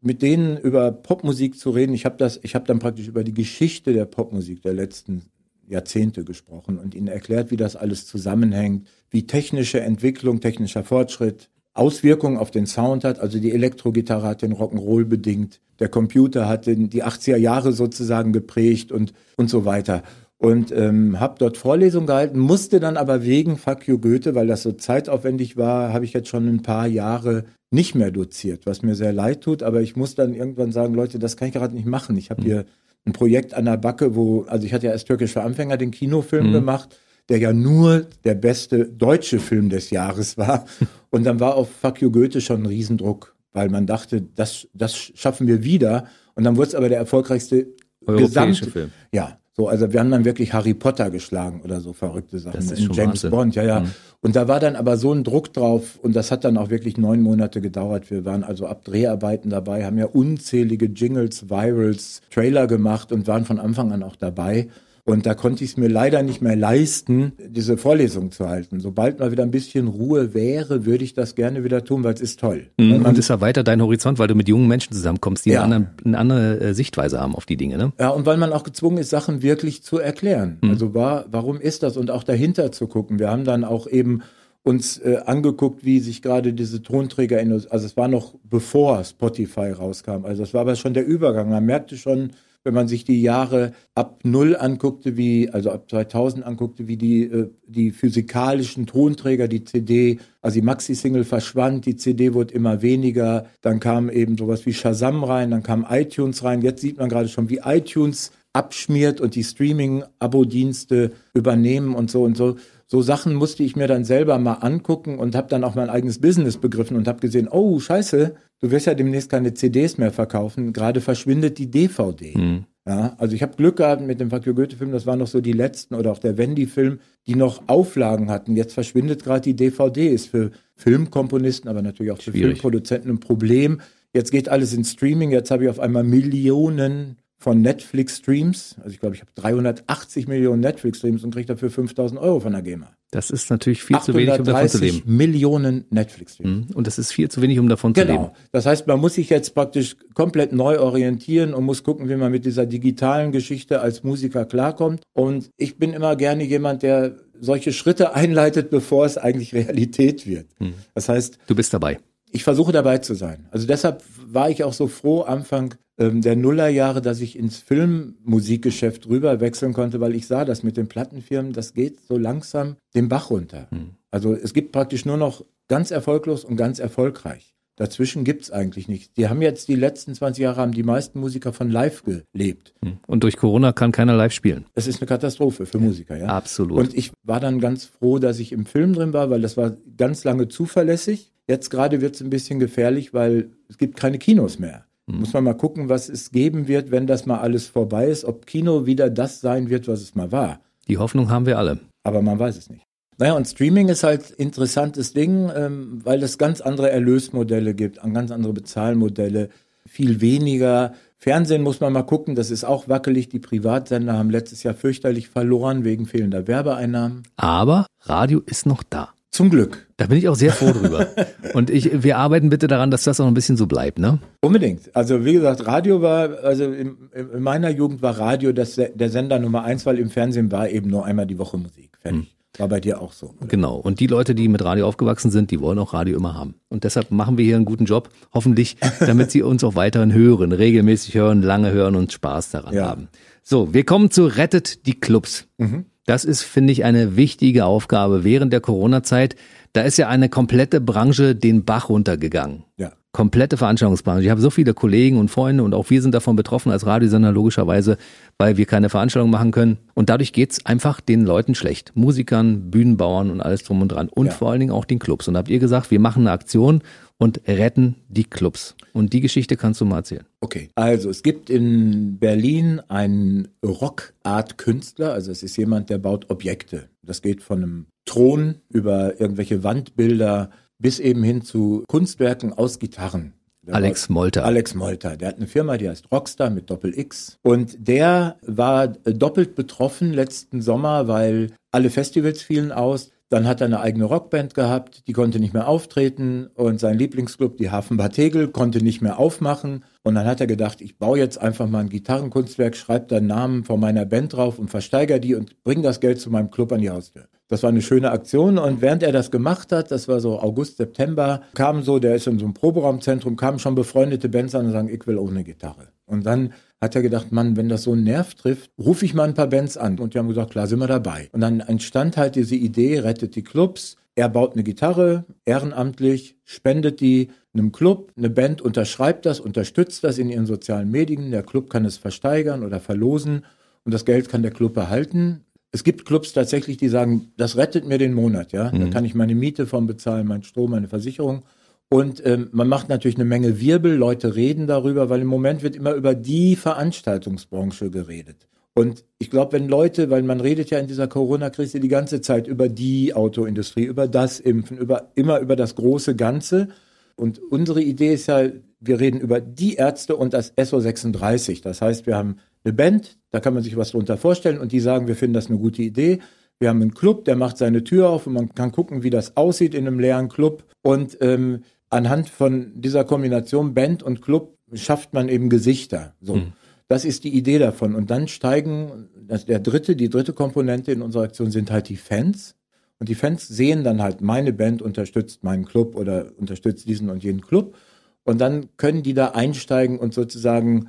mit denen über Popmusik zu reden, ich habe das, ich habe dann praktisch über die Geschichte der Popmusik der letzten Jahrzehnte gesprochen und ihnen erklärt, wie das alles zusammenhängt, wie technische Entwicklung, technischer Fortschritt Auswirkungen auf den Sound hat. Also die Elektrogitarre hat den Rock'n'Roll bedingt, der Computer hat den, die 80er Jahre sozusagen geprägt und, und so weiter. Und ähm, habe dort Vorlesungen gehalten, musste dann aber wegen Fuck you Goethe, weil das so zeitaufwendig war, habe ich jetzt schon ein paar Jahre nicht mehr doziert, was mir sehr leid tut. Aber ich muss dann irgendwann sagen, Leute, das kann ich gerade nicht machen. Ich habe mhm. hier ein Projekt an der Backe, wo, also ich hatte ja als Türkisch für Anfänger den Kinofilm mhm. gemacht, der ja nur der beste deutsche Film des Jahres war. <laughs> Und dann war auf Fuck You Goethe schon ein Riesendruck, weil man dachte, das, das schaffen wir wieder. Und dann wurde es aber der erfolgreichste Gesamt, Film. Ja, so, also wir haben dann wirklich Harry Potter geschlagen oder so verrückte Sachen. Das ist in James Wahnsinn. Bond, ja, ja. Mhm. Und da war dann aber so ein Druck drauf und das hat dann auch wirklich neun Monate gedauert. Wir waren also ab Dreharbeiten dabei, haben ja unzählige Jingles, Virals, Trailer gemacht und waren von Anfang an auch dabei. Und da konnte ich es mir leider nicht mehr leisten, diese Vorlesung zu halten. Sobald mal wieder ein bisschen Ruhe wäre, würde ich das gerne wieder tun, weil es ist toll. Mhm, und es erweitert deinen Horizont, weil du mit jungen Menschen zusammenkommst, die ja. eine, andere, eine andere äh, Sichtweise haben auf die Dinge. Ne? Ja, und weil man auch gezwungen ist, Sachen wirklich zu erklären. Mhm. Also war, warum ist das? Und auch dahinter zu gucken. Wir haben dann auch eben uns äh, angeguckt, wie sich gerade diese Tonträger, in, also es war noch bevor Spotify rauskam, also es war aber schon der Übergang. Man merkte schon, wenn man sich die Jahre ab Null anguckte, wie, also ab 2000 anguckte, wie die, äh, die physikalischen Tonträger, die CD, also die Maxi-Single verschwand, die CD wurde immer weniger, dann kam eben sowas wie Shazam rein, dann kam iTunes rein, jetzt sieht man gerade schon, wie iTunes abschmiert und die Streaming-Abo-Dienste übernehmen und so und so. So Sachen musste ich mir dann selber mal angucken und habe dann auch mein eigenes Business begriffen und habe gesehen, oh scheiße, du wirst ja demnächst keine CDs mehr verkaufen, gerade verschwindet die DVD. Mhm. Ja, also ich habe Glück gehabt mit dem Fakir Goethe-Film, das waren noch so die letzten oder auch der Wendy-Film, die noch Auflagen hatten. Jetzt verschwindet gerade die DVD, ist für Filmkomponisten, aber natürlich auch für Schwierig. Filmproduzenten ein Problem. Jetzt geht alles in Streaming, jetzt habe ich auf einmal Millionen von Netflix-Streams. Also ich glaube, ich habe 380 Millionen Netflix-Streams und kriege dafür 5000 Euro von der GEMA. Das ist natürlich viel zu wenig, um davon zu leben. Millionen Netflix-Streams. Mhm. Und das ist viel zu wenig, um davon genau. zu leben. Genau. Das heißt, man muss sich jetzt praktisch komplett neu orientieren und muss gucken, wie man mit dieser digitalen Geschichte als Musiker klarkommt. Und ich bin immer gerne jemand, der solche Schritte einleitet, bevor es eigentlich Realität wird. Mhm. Das heißt, du bist dabei. Ich versuche dabei zu sein. Also deshalb war ich auch so froh Anfang ähm, der Nullerjahre, dass ich ins Filmmusikgeschäft rüber wechseln konnte, weil ich sah, dass mit den Plattenfirmen, das geht so langsam den Bach runter. Hm. Also es gibt praktisch nur noch ganz erfolglos und ganz erfolgreich. Dazwischen gibt's eigentlich nichts. Die haben jetzt die letzten 20 Jahre haben die meisten Musiker von live gelebt. Hm. Und durch Corona kann keiner live spielen. Das ist eine Katastrophe für Musiker, ja. Absolut. Und ich war dann ganz froh, dass ich im Film drin war, weil das war ganz lange zuverlässig. Jetzt gerade wird's ein bisschen gefährlich, weil es gibt keine Kinos mehr. Mhm. Muss man mal gucken, was es geben wird, wenn das mal alles vorbei ist, ob Kino wieder das sein wird, was es mal war. Die Hoffnung haben wir alle. Aber man weiß es nicht. Naja, und Streaming ist halt interessantes Ding, ähm, weil es ganz andere Erlösmodelle gibt, ganz andere Bezahlmodelle, viel weniger. Fernsehen muss man mal gucken, das ist auch wackelig. Die Privatsender haben letztes Jahr fürchterlich verloren wegen fehlender Werbeeinnahmen. Aber Radio ist noch da. Zum Glück. Da bin ich auch sehr froh drüber. <laughs> Und ich, wir arbeiten bitte daran, dass das auch ein bisschen so bleibt, ne? Unbedingt. Also wie gesagt, Radio war, also in, in meiner Jugend war Radio das, der Sender Nummer eins, weil im Fernsehen war eben nur einmal die Woche Musik. Fertig. Hm. War bei dir auch so. Oder? Genau. Und die Leute, die mit Radio aufgewachsen sind, die wollen auch Radio immer haben. Und deshalb machen wir hier einen guten Job, hoffentlich, <laughs> damit sie uns auch weiterhin hören, regelmäßig hören, lange hören und Spaß daran ja. haben. So, wir kommen zu Rettet die Clubs. Mhm. Das ist, finde ich, eine wichtige Aufgabe während der Corona-Zeit. Da ist ja eine komplette Branche den Bach runtergegangen. Ja. Komplette Veranstaltungsbranche. Ich habe so viele Kollegen und Freunde und auch wir sind davon betroffen als Radiosender logischerweise, weil wir keine Veranstaltung machen können. Und dadurch geht's einfach den Leuten schlecht. Musikern, Bühnenbauern und alles drum und dran. Und ja. vor allen Dingen auch den Clubs. Und habt ihr gesagt, wir machen eine Aktion und retten die Clubs. Und die Geschichte kannst du mal erzählen. Okay, also es gibt in Berlin einen Rock-Art-Künstler, also es ist jemand, der baut Objekte. Das geht von einem Thron über irgendwelche Wandbilder bis eben hin zu Kunstwerken aus Gitarren. Der Alex Molter. Alex Molter. Der hat eine Firma, die heißt Rockstar mit Doppel X. Und der war doppelt betroffen letzten Sommer, weil alle Festivals fielen aus. Dann hat er eine eigene Rockband gehabt, die konnte nicht mehr auftreten und sein Lieblingsclub, die Hafenbar Tegel, konnte nicht mehr aufmachen. Und dann hat er gedacht, ich baue jetzt einfach mal ein Gitarrenkunstwerk, schreibe da Namen von meiner Band drauf und versteigere die und bringe das Geld zu meinem Club an die Haustür. Das war eine schöne Aktion und während er das gemacht hat, das war so August, September, kam so, der ist in so einem Proberaumzentrum, kamen schon befreundete Bands an und sagen, ich will ohne Gitarre. Und dann hat er gedacht, Mann, wenn das so einen Nerv trifft, rufe ich mal ein paar Bands an. Und die haben gesagt, klar, sind wir dabei. Und dann entstand halt diese Idee, rettet die Clubs. Er baut eine Gitarre, ehrenamtlich, spendet die einem Club. Eine Band unterschreibt das, unterstützt das in ihren sozialen Medien. Der Club kann es versteigern oder verlosen. Und das Geld kann der Club erhalten. Es gibt Clubs tatsächlich, die sagen, das rettet mir den Monat, ja. Mhm. Da kann ich meine Miete von bezahlen, meinen Strom, meine Versicherung. Und ähm, man macht natürlich eine Menge Wirbel, Leute reden darüber, weil im Moment wird immer über die Veranstaltungsbranche geredet. Und ich glaube, wenn Leute, weil man redet ja in dieser Corona-Krise die ganze Zeit über die Autoindustrie, über das Impfen, über immer über das große Ganze. Und unsere Idee ist ja, wir reden über die Ärzte und das SO36. Das heißt, wir haben eine Band, da kann man sich was drunter vorstellen und die sagen, wir finden das eine gute Idee. Wir haben einen Club, der macht seine Tür auf und man kann gucken, wie das aussieht in einem leeren Club. Und ähm, anhand von dieser Kombination Band und Club schafft man eben Gesichter. So. Mhm. Das ist die Idee davon. Und dann steigen, das, der dritte, die dritte Komponente in unserer Aktion sind halt die Fans. Und die Fans sehen dann halt, meine Band unterstützt meinen Club oder unterstützt diesen und jenen Club. Und dann können die da einsteigen und sozusagen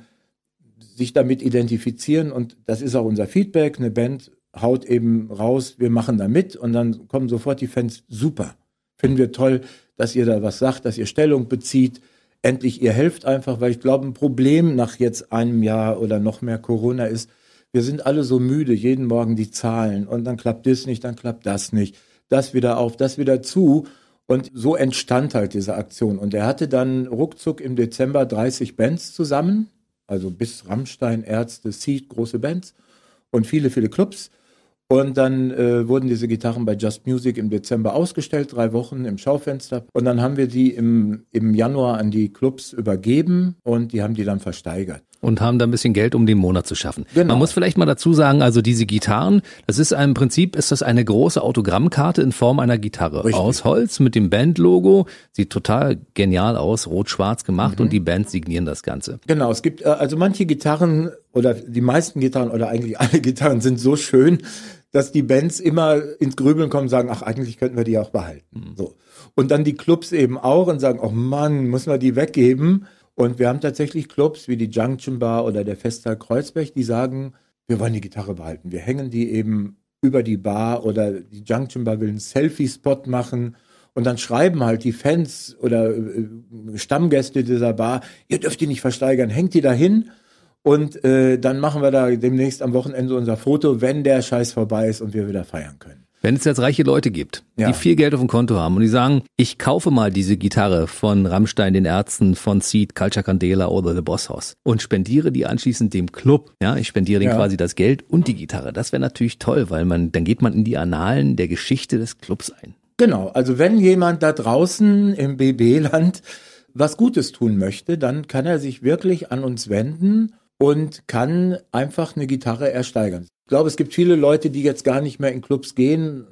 sich damit identifizieren. Und das ist auch unser Feedback. Eine Band haut eben raus, wir machen da mit. Und dann kommen sofort die Fans, super. Finden wir toll, dass ihr da was sagt, dass ihr Stellung bezieht. Endlich, ihr helft einfach, weil ich glaube, ein Problem nach jetzt einem Jahr oder noch mehr Corona ist, wir sind alle so müde, jeden Morgen die Zahlen und dann klappt das nicht, dann klappt das nicht, das wieder auf, das wieder zu. Und so entstand halt diese Aktion. Und er hatte dann ruckzuck im Dezember 30 Bands zusammen, also bis Rammstein, Ärzte, Seed, große Bands und viele, viele Clubs. Und dann äh, wurden diese Gitarren bei Just Music im Dezember ausgestellt, drei Wochen im Schaufenster. Und dann haben wir die im, im Januar an die Clubs übergeben und die haben die dann versteigert und haben da ein bisschen Geld, um den Monat zu schaffen. Genau. Man muss vielleicht mal dazu sagen, also diese Gitarren, das ist im Prinzip ist das eine große Autogrammkarte in Form einer Gitarre Richtig. aus Holz mit dem Bandlogo, sieht total genial aus, rot-schwarz gemacht mhm. und die Band signieren das Ganze. Genau, es gibt äh, also manche Gitarren oder die meisten Gitarren oder eigentlich <laughs> alle Gitarren sind so schön, dass die Bands immer ins Grübeln kommen und sagen, ach, eigentlich könnten wir die auch behalten. Mhm. So. Und dann die Clubs eben auch und sagen, oh Mann, muss man die weggeben? Und wir haben tatsächlich Clubs wie die Junction Bar oder der Festsaal Kreuzberg, die sagen, wir wollen die Gitarre behalten. Wir hängen die eben über die Bar oder die Junction Bar will einen Selfie-Spot machen. Und dann schreiben halt die Fans oder äh, Stammgäste dieser Bar, ihr dürft die nicht versteigern, hängt die da hin. Und äh, dann machen wir da demnächst am Wochenende unser Foto, wenn der Scheiß vorbei ist und wir wieder feiern können. Wenn es jetzt reiche Leute gibt, ja. die viel Geld auf dem Konto haben und die sagen, ich kaufe mal diese Gitarre von Rammstein, den Ärzten, von Seed, Culture Candela oder The Boss House und spendiere die anschließend dem Club. Ja, ich spendiere ja. quasi das Geld und die Gitarre. Das wäre natürlich toll, weil man, dann geht man in die Annalen der Geschichte des Clubs ein. Genau. Also wenn jemand da draußen im BB-Land was Gutes tun möchte, dann kann er sich wirklich an uns wenden und kann einfach eine Gitarre ersteigern glaube, es gibt viele Leute, die jetzt gar nicht mehr in Clubs gehen,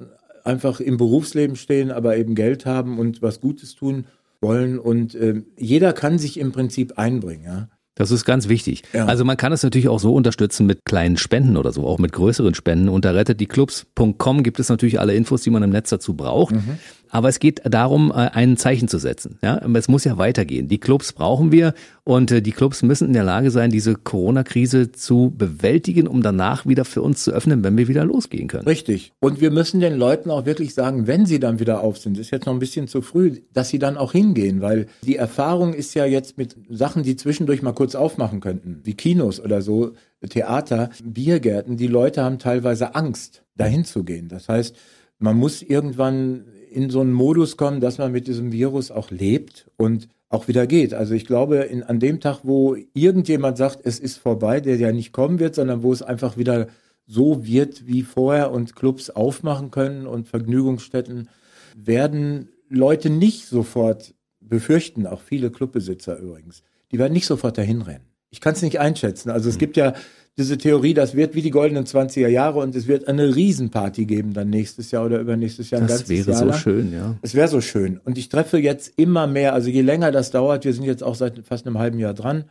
einfach im Berufsleben stehen, aber eben Geld haben und was Gutes tun wollen. Und äh, jeder kann sich im Prinzip einbringen. Ja. Das ist ganz wichtig. Ja. Also man kann es natürlich auch so unterstützen mit kleinen Spenden oder so, auch mit größeren Spenden. Unter rettetdieclubs.com gibt es natürlich alle Infos, die man im Netz dazu braucht. Mhm. Aber es geht darum, äh, ein Zeichen zu setzen. Ja, es muss ja weitergehen. Die Clubs brauchen wir und äh, die Clubs müssen in der Lage sein, diese Corona-Krise zu bewältigen, um danach wieder für uns zu öffnen, wenn wir wieder losgehen können. Richtig. Und wir müssen den Leuten auch wirklich sagen, wenn sie dann wieder auf sind, ist jetzt noch ein bisschen zu früh, dass sie dann auch hingehen, weil die Erfahrung ist ja jetzt mit Sachen, die zwischendurch mal kurz aufmachen könnten, wie Kinos oder so, Theater, Biergärten, die Leute haben teilweise Angst, dahin zu gehen. Das heißt, man muss irgendwann in so einen Modus kommen, dass man mit diesem Virus auch lebt und auch wieder geht. Also ich glaube, in, an dem Tag, wo irgendjemand sagt, es ist vorbei, der ja nicht kommen wird, sondern wo es einfach wieder so wird wie vorher und Clubs aufmachen können und Vergnügungsstätten, werden Leute nicht sofort befürchten, auch viele Clubbesitzer übrigens, die werden nicht sofort dahin rennen. Ich kann es nicht einschätzen. Also es hm. gibt ja diese Theorie, das wird wie die goldenen 20er Jahre und es wird eine Riesenparty geben dann nächstes Jahr oder übernächstes Jahr. Das wäre Jahr so lang. schön, ja. Es wäre so schön. Und ich treffe jetzt immer mehr, also je länger das dauert, wir sind jetzt auch seit fast einem halben Jahr dran,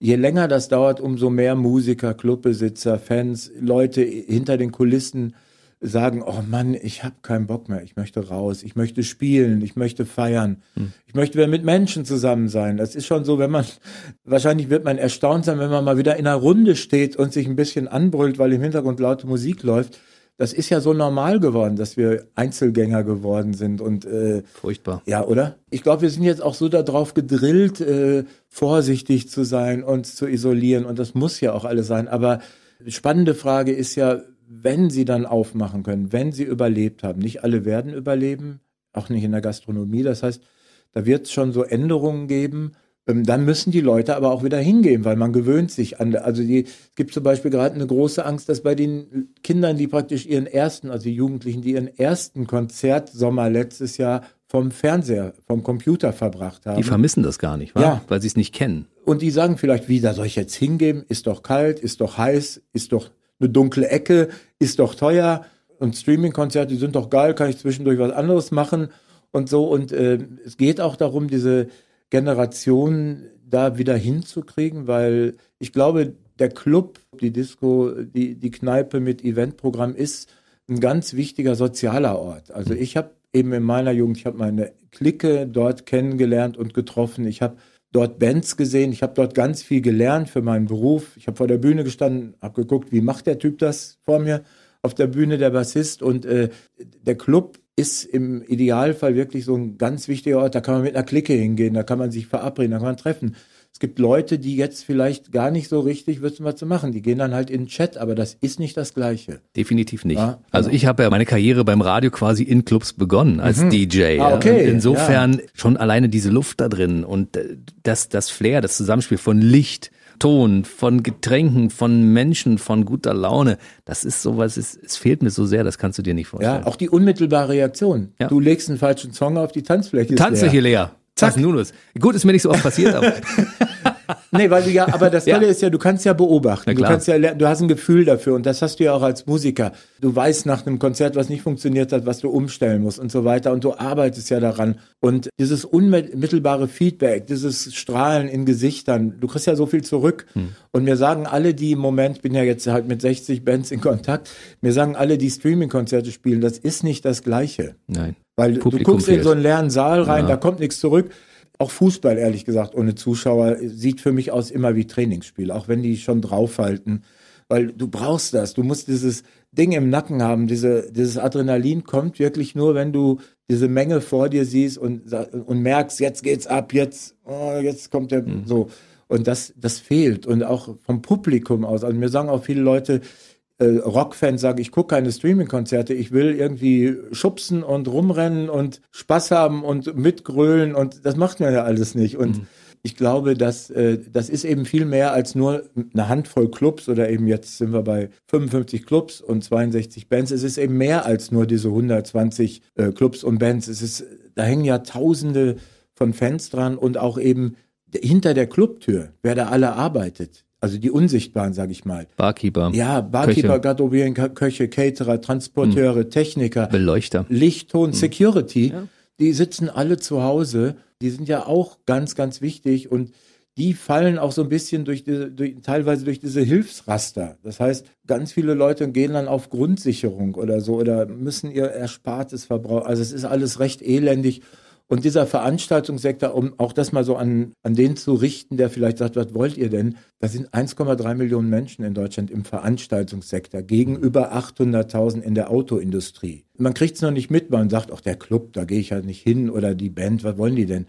je länger das dauert, umso mehr Musiker, Clubbesitzer, Fans, Leute hinter den Kulissen sagen, oh Mann, ich habe keinen Bock mehr, ich möchte raus, ich möchte spielen, ich möchte feiern, hm. ich möchte wieder mit Menschen zusammen sein. Das ist schon so, wenn man, wahrscheinlich wird man erstaunt sein, wenn man mal wieder in einer Runde steht und sich ein bisschen anbrüllt, weil im Hintergrund laute Musik läuft. Das ist ja so normal geworden, dass wir Einzelgänger geworden sind und äh, furchtbar. Ja, oder? Ich glaube, wir sind jetzt auch so darauf gedrillt, äh, vorsichtig zu sein, uns zu isolieren und das muss ja auch alles sein. Aber spannende Frage ist ja, wenn sie dann aufmachen können, wenn sie überlebt haben, nicht alle werden überleben, auch nicht in der Gastronomie, das heißt, da wird es schon so Änderungen geben, ähm, dann müssen die Leute aber auch wieder hingehen, weil man gewöhnt sich an, also die, es gibt zum Beispiel gerade eine große Angst, dass bei den Kindern, die praktisch ihren ersten, also die Jugendlichen, die ihren ersten Konzertsommer letztes Jahr vom Fernseher, vom Computer verbracht haben. Die vermissen das gar nicht, wa? ja. weil sie es nicht kennen. Und die sagen vielleicht, wie, da soll ich jetzt hingehen? Ist doch kalt, ist doch heiß, ist doch eine dunkle Ecke, ist doch teuer und Streaming-Konzerte sind doch geil, kann ich zwischendurch was anderes machen und so. Und äh, es geht auch darum, diese Generation da wieder hinzukriegen, weil ich glaube, der Club, die Disco, die, die Kneipe mit Eventprogramm ist ein ganz wichtiger sozialer Ort. Also ich habe eben in meiner Jugend, ich habe meine Clique dort kennengelernt und getroffen. Ich habe dort Bands gesehen. Ich habe dort ganz viel gelernt für meinen Beruf. Ich habe vor der Bühne gestanden, habe geguckt, wie macht der Typ das vor mir auf der Bühne, der Bassist. Und äh, der Club ist im Idealfall wirklich so ein ganz wichtiger Ort. Da kann man mit einer Clique hingehen, da kann man sich verabreden, da kann man treffen. Es gibt Leute, die jetzt vielleicht gar nicht so richtig wissen, was zu machen. Die gehen dann halt in den Chat, aber das ist nicht das Gleiche. Definitiv nicht. Ja, also genau. ich habe ja meine Karriere beim Radio quasi in Clubs begonnen als mhm. DJ. Ah, okay. Und insofern ja. schon alleine diese Luft da drin und äh, das, das Flair, das Zusammenspiel von Licht, Ton, von Getränken, von Menschen, von guter Laune. Das ist sowas, es, es fehlt mir so sehr, das kannst du dir nicht vorstellen. Ja, auch die unmittelbare Reaktion. Ja. Du legst einen falschen Song auf, die Tanzfläche Tanzfläche leer. leer. Zack. Was nun los? Gut, ist mir nicht so oft passiert, aber. <laughs> nee, weil du ja, aber das Tolle ja. ist ja, du kannst ja beobachten. Du kannst ja du hast ein Gefühl dafür und das hast du ja auch als Musiker. Du weißt nach einem Konzert, was nicht funktioniert hat, was du umstellen musst und so weiter und du arbeitest ja daran. Und dieses unmittelbare Feedback, dieses Strahlen in Gesichtern, du kriegst ja so viel zurück. Hm. Und mir sagen alle, die im Moment, bin ja jetzt halt mit 60 Bands in Kontakt, mir sagen alle, die Streaming-Konzerte spielen, das ist nicht das Gleiche. Nein. Weil Publikum du guckst fehlt. in so einen leeren Saal rein, ja. da kommt nichts zurück. Auch Fußball, ehrlich gesagt, ohne Zuschauer, sieht für mich aus immer wie Trainingsspiel, auch wenn die schon draufhalten. Weil du brauchst das. Du musst dieses Ding im Nacken haben. Diese, dieses Adrenalin kommt wirklich nur, wenn du diese Menge vor dir siehst und, und merkst, jetzt geht's ab, jetzt, oh, jetzt kommt der, mhm. so. Und das, das fehlt. Und auch vom Publikum aus. Also mir sagen auch viele Leute, äh, Rockfans sagen, ich gucke keine Streaming-Konzerte, ich will irgendwie schubsen und rumrennen und Spaß haben und mitgrölen und das macht man ja alles nicht. Und mhm. ich glaube, dass äh, das ist eben viel mehr als nur eine Handvoll Clubs oder eben jetzt sind wir bei 55 Clubs und 62 Bands. Es ist eben mehr als nur diese 120 äh, Clubs und Bands. Es ist, da hängen ja Tausende von Fans dran und auch eben hinter der Clubtür, wer da alle arbeitet also die Unsichtbaren, sage ich mal. Barkeeper. Ja, Barkeeper, Garderobieren, Köche, Caterer, Transporteure, hm. Techniker. Beleuchter. Lichtton, hm. Security. Ja. Die sitzen alle zu Hause. Die sind ja auch ganz, ganz wichtig und die fallen auch so ein bisschen durch, die, durch teilweise durch diese Hilfsraster. Das heißt, ganz viele Leute gehen dann auf Grundsicherung oder so oder müssen ihr Erspartes verbrauchen. Also es ist alles recht elendig und dieser Veranstaltungssektor, um auch das mal so an, an den zu richten, der vielleicht sagt, was wollt ihr denn? Da sind 1,3 Millionen Menschen in Deutschland im Veranstaltungssektor gegenüber 800.000 in der Autoindustrie. Man kriegt es noch nicht mit, man sagt, auch der Club, da gehe ich halt nicht hin oder die Band, was wollen die denn?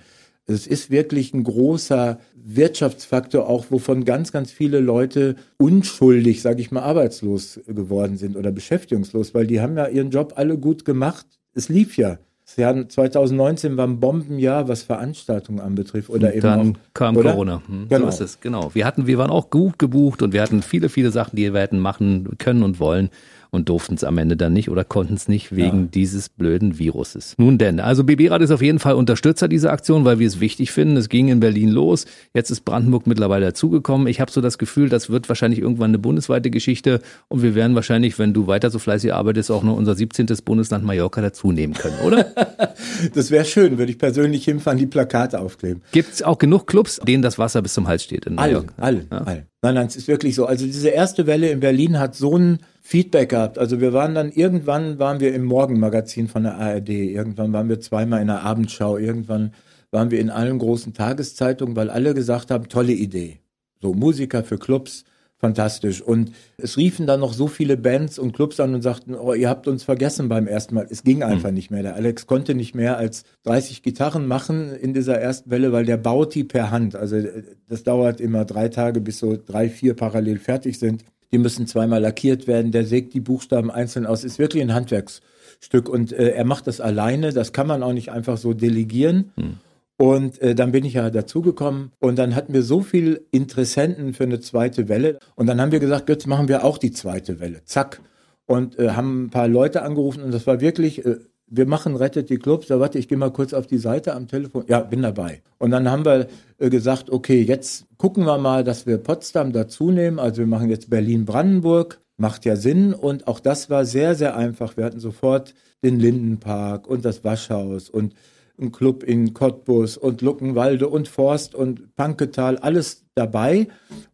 Es ist wirklich ein großer Wirtschaftsfaktor, auch wovon ganz, ganz viele Leute unschuldig, sage ich mal, arbeitslos geworden sind oder beschäftigungslos, weil die haben ja ihren Job alle gut gemacht. Es lief ja. Das Jahr 2019 war ein Bombenjahr, was Veranstaltungen anbetrifft. Oder eben dann auch, kam oder? Corona. Hm, genau. So ist es, genau. Wir hatten, wir waren auch gut gebucht und wir hatten viele, viele Sachen, die wir hätten machen können und wollen und durften es am Ende dann nicht oder konnten es nicht wegen ja. dieses blöden Viruses. Nun denn, also BB-Rad ist auf jeden Fall Unterstützer dieser Aktion, weil wir es wichtig finden. Es ging in Berlin los, jetzt ist Brandenburg mittlerweile dazugekommen. Ich habe so das Gefühl, das wird wahrscheinlich irgendwann eine bundesweite Geschichte und wir werden wahrscheinlich, wenn du weiter so fleißig arbeitest, auch noch unser 17. Bundesland Mallorca dazu nehmen können, oder? <laughs> das wäre schön, würde ich persönlich hinfahren, die Plakate aufkleben. Gibt es auch genug Clubs, denen das Wasser bis zum Hals steht in Mallorca? Alle, alle, ja? alle. Nein, nein, es ist wirklich so. Also diese erste Welle in Berlin hat so ein Feedback gehabt. Also wir waren dann irgendwann waren wir im Morgenmagazin von der ARD, irgendwann waren wir zweimal in der Abendschau, irgendwann waren wir in allen großen Tageszeitungen, weil alle gesagt haben, tolle Idee. So Musiker für Clubs, fantastisch. Und es riefen dann noch so viele Bands und Clubs an und sagten, oh, ihr habt uns vergessen beim ersten Mal. Es ging einfach mhm. nicht mehr. Der Alex konnte nicht mehr als 30 Gitarren machen in dieser ersten Welle, weil der baut die per Hand. Also das dauert immer drei Tage, bis so drei, vier parallel fertig sind. Die müssen zweimal lackiert werden. Der sägt die Buchstaben einzeln aus. Ist wirklich ein Handwerksstück. Und äh, er macht das alleine. Das kann man auch nicht einfach so delegieren. Hm. Und äh, dann bin ich ja dazugekommen und dann hatten wir so viel Interessenten für eine zweite Welle. Und dann haben wir gesagt, jetzt machen wir auch die zweite Welle. Zack. Und äh, haben ein paar Leute angerufen und das war wirklich äh, wir machen Rettet die Clubs. Da warte, ich gehe mal kurz auf die Seite am Telefon. Ja, bin dabei. Und dann haben wir äh, gesagt, okay, jetzt gucken wir mal, dass wir Potsdam dazu nehmen. Also wir machen jetzt Berlin-Brandenburg. Macht ja Sinn. Und auch das war sehr, sehr einfach. Wir hatten sofort den Lindenpark und das Waschhaus und ein Club in Cottbus und Luckenwalde und Forst und Panketal, alles dabei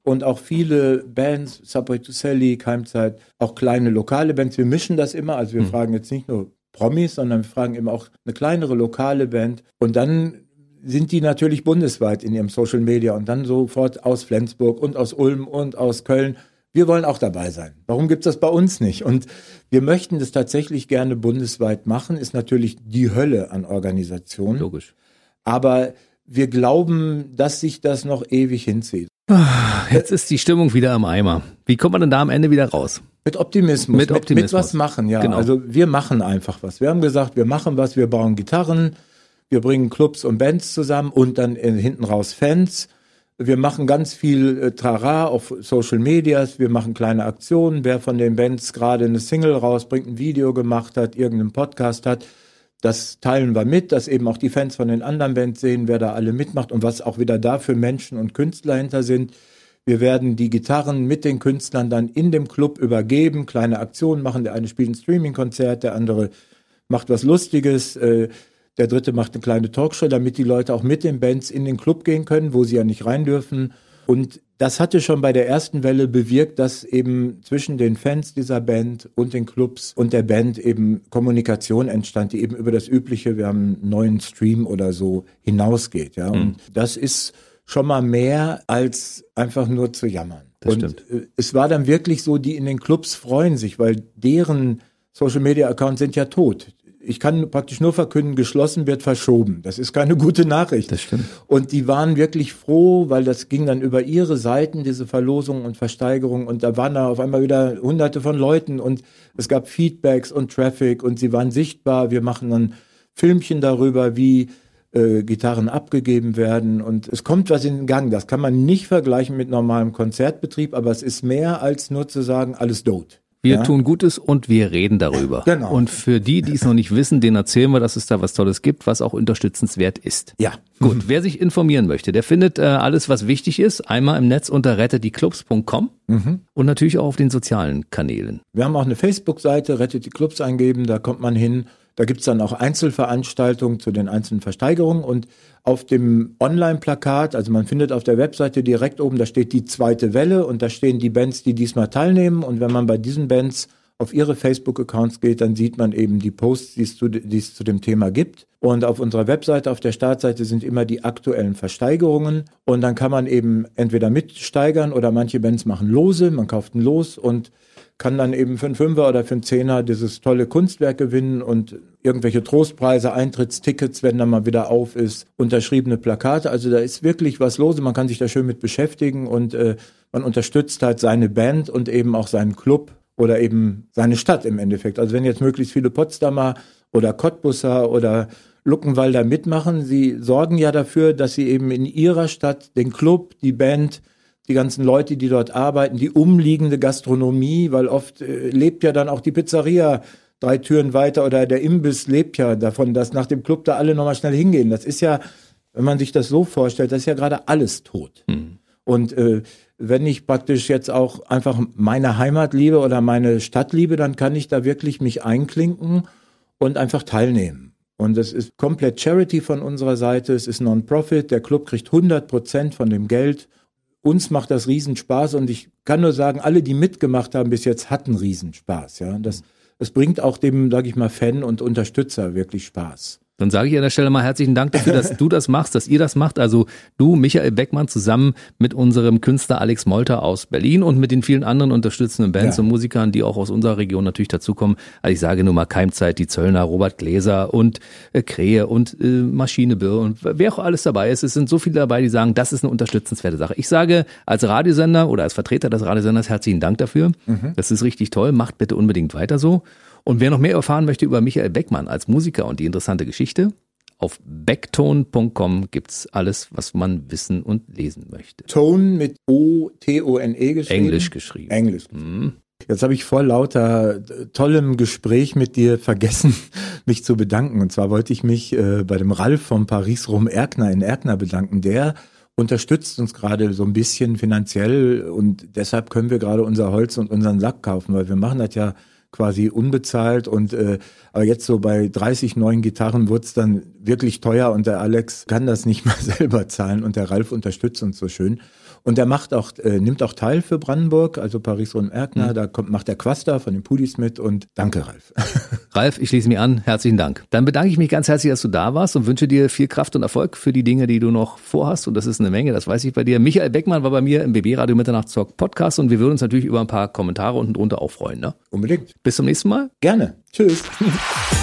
und auch viele Bands, Subway to Sally, Keimzeit, auch kleine lokale Bands. Wir mischen das immer, also wir mhm. fragen jetzt nicht nur Promis, sondern wir fragen eben auch eine kleinere lokale Band und dann sind die natürlich bundesweit in ihrem Social Media und dann sofort aus Flensburg und aus Ulm und aus Köln wir wollen auch dabei sein. Warum gibt es das bei uns nicht? Und wir möchten das tatsächlich gerne bundesweit machen, ist natürlich die Hölle an Organisationen. Logisch. Aber wir glauben, dass sich das noch ewig hinzieht. Ah, jetzt ist die Stimmung wieder am Eimer. Wie kommt man denn da am Ende wieder raus? Mit Optimismus. Mit Optimismus. Mit, mit was machen, ja. Genau. Also wir machen einfach was. Wir haben gesagt, wir machen was, wir bauen Gitarren, wir bringen Clubs und Bands zusammen und dann hinten raus Fans. Wir machen ganz viel äh, Trara auf Social Medias, wir machen kleine Aktionen. Wer von den Bands gerade eine Single rausbringt, ein Video gemacht hat, irgendeinen Podcast hat, das teilen wir mit, dass eben auch die Fans von den anderen Bands sehen, wer da alle mitmacht und was auch wieder da für Menschen und Künstler hinter sind. Wir werden die Gitarren mit den Künstlern dann in dem Club übergeben, kleine Aktionen machen. Der eine spielt ein Streaming-Konzert, der andere macht was Lustiges. Äh, der dritte macht eine kleine Talkshow, damit die Leute auch mit den Bands in den Club gehen können, wo sie ja nicht rein dürfen. Und das hatte schon bei der ersten Welle bewirkt, dass eben zwischen den Fans dieser Band und den Clubs und der Band eben Kommunikation entstand, die eben über das übliche, wir haben einen neuen Stream oder so hinausgeht. Ja, mhm. und das ist schon mal mehr als einfach nur zu jammern. Das und stimmt. Äh, es war dann wirklich so, die in den Clubs freuen sich, weil deren Social Media Accounts sind ja tot ich kann praktisch nur verkünden, geschlossen wird verschoben. Das ist keine gute Nachricht. Das stimmt. Und die waren wirklich froh, weil das ging dann über ihre Seiten, diese Verlosung und Versteigerung. Und da waren da auf einmal wieder hunderte von Leuten und es gab Feedbacks und Traffic und sie waren sichtbar. Wir machen dann Filmchen darüber, wie äh, Gitarren abgegeben werden und es kommt was in den Gang. Das kann man nicht vergleichen mit normalem Konzertbetrieb, aber es ist mehr als nur zu sagen, alles tot. Wir ja. tun Gutes und wir reden darüber. Genau. Und für die, die es noch nicht wissen, denen erzählen wir, dass es da was Tolles gibt, was auch unterstützenswert ist. Ja. Gut, wer sich informieren möchte, der findet äh, alles, was wichtig ist, einmal im Netz unter rettetdieclubs.com mhm. und natürlich auch auf den sozialen Kanälen. Wir haben auch eine Facebook-Seite, rettet die Clubs eingeben, da kommt man hin da gibt's dann auch Einzelveranstaltungen zu den einzelnen Versteigerungen und auf dem Online-Plakat, also man findet auf der Webseite direkt oben, da steht die zweite Welle und da stehen die Bands, die diesmal teilnehmen und wenn man bei diesen Bands auf ihre Facebook-Accounts geht, dann sieht man eben die Posts, die es, zu, es zu dem Thema gibt. Und auf unserer Webseite, auf der Startseite sind immer die aktuellen Versteigerungen. Und dann kann man eben entweder mitsteigern oder manche Bands machen Lose. Man kauft ein Los und kann dann eben für einen Fünfer oder für einen Zehner dieses tolle Kunstwerk gewinnen und irgendwelche Trostpreise, Eintrittstickets, wenn dann mal wieder auf ist, unterschriebene Plakate. Also da ist wirklich was los. Man kann sich da schön mit beschäftigen und äh, man unterstützt halt seine Band und eben auch seinen Club oder eben seine Stadt im Endeffekt. Also wenn jetzt möglichst viele Potsdamer oder Cottbusser oder Luckenwalder mitmachen, sie sorgen ja dafür, dass sie eben in ihrer Stadt den Club, die Band, die ganzen Leute, die dort arbeiten, die umliegende Gastronomie, weil oft äh, lebt ja dann auch die Pizzeria drei Türen weiter oder der Imbiss lebt ja davon, dass nach dem Club da alle nochmal schnell hingehen. Das ist ja, wenn man sich das so vorstellt, das ist ja gerade alles tot. Mhm. Und äh, wenn ich praktisch jetzt auch einfach meine Heimat liebe oder meine Stadt liebe, dann kann ich da wirklich mich einklinken und einfach teilnehmen. Und es ist komplett Charity von unserer Seite. Es ist Non-Profit. Der Club kriegt 100 Prozent von dem Geld uns macht das Riesenspaß und ich kann nur sagen, alle, die mitgemacht haben bis jetzt, hatten Riesenspaß. Ja, das, es bringt auch dem, sage ich mal, Fan und Unterstützer wirklich Spaß. Dann sage ich an der Stelle mal herzlichen Dank dafür, dass du das machst, dass ihr das macht. Also du, Michael Beckmann, zusammen mit unserem Künstler Alex Molter aus Berlin und mit den vielen anderen unterstützenden Bands ja. und Musikern, die auch aus unserer Region natürlich dazukommen. Also ich sage nur mal Keimzeit, die Zöllner, Robert Gläser und äh, Krähe und äh, Maschinebirr und wer auch alles dabei ist. Es sind so viele dabei, die sagen, das ist eine unterstützenswerte Sache. Ich sage als Radiosender oder als Vertreter des Radiosenders herzlichen Dank dafür. Mhm. Das ist richtig toll. Macht bitte unbedingt weiter so. Und wer noch mehr erfahren möchte über Michael Beckmann als Musiker und die interessante Geschichte, auf backtone.com gibt's alles, was man wissen und lesen möchte. Tone mit O-T-O-N-E geschrieben? Englisch geschrieben. Englisch. Mhm. Jetzt habe ich vor lauter tollem Gespräch mit dir vergessen, <laughs> mich zu bedanken. Und zwar wollte ich mich äh, bei dem Ralf von Paris Rum Erkner in Erkner bedanken. Der unterstützt uns gerade so ein bisschen finanziell und deshalb können wir gerade unser Holz und unseren Sack kaufen, weil wir machen das ja quasi unbezahlt. Und äh, aber jetzt so bei 30 neuen Gitarren wird's dann wirklich teuer. Und der Alex kann das nicht <laughs> mal selber zahlen. Und der Ralf unterstützt uns so schön. Und er macht auch, äh, nimmt auch teil für Brandenburg, also Paris und Erkner. Mhm. Da kommt, macht der Quasta von den Pudis mit und danke, Ralf. <laughs> Ralf, ich schließe mich an. Herzlichen Dank. Dann bedanke ich mich ganz herzlich, dass du da warst und wünsche dir viel Kraft und Erfolg für die Dinge, die du noch vorhast. Und das ist eine Menge, das weiß ich bei dir. Michael Beckmann war bei mir im BB Radio Mitternachtstalk Podcast und wir würden uns natürlich über ein paar Kommentare unten drunter auch freuen. Ne? Unbedingt. Bis zum nächsten Mal. Gerne. Tschüss. <laughs>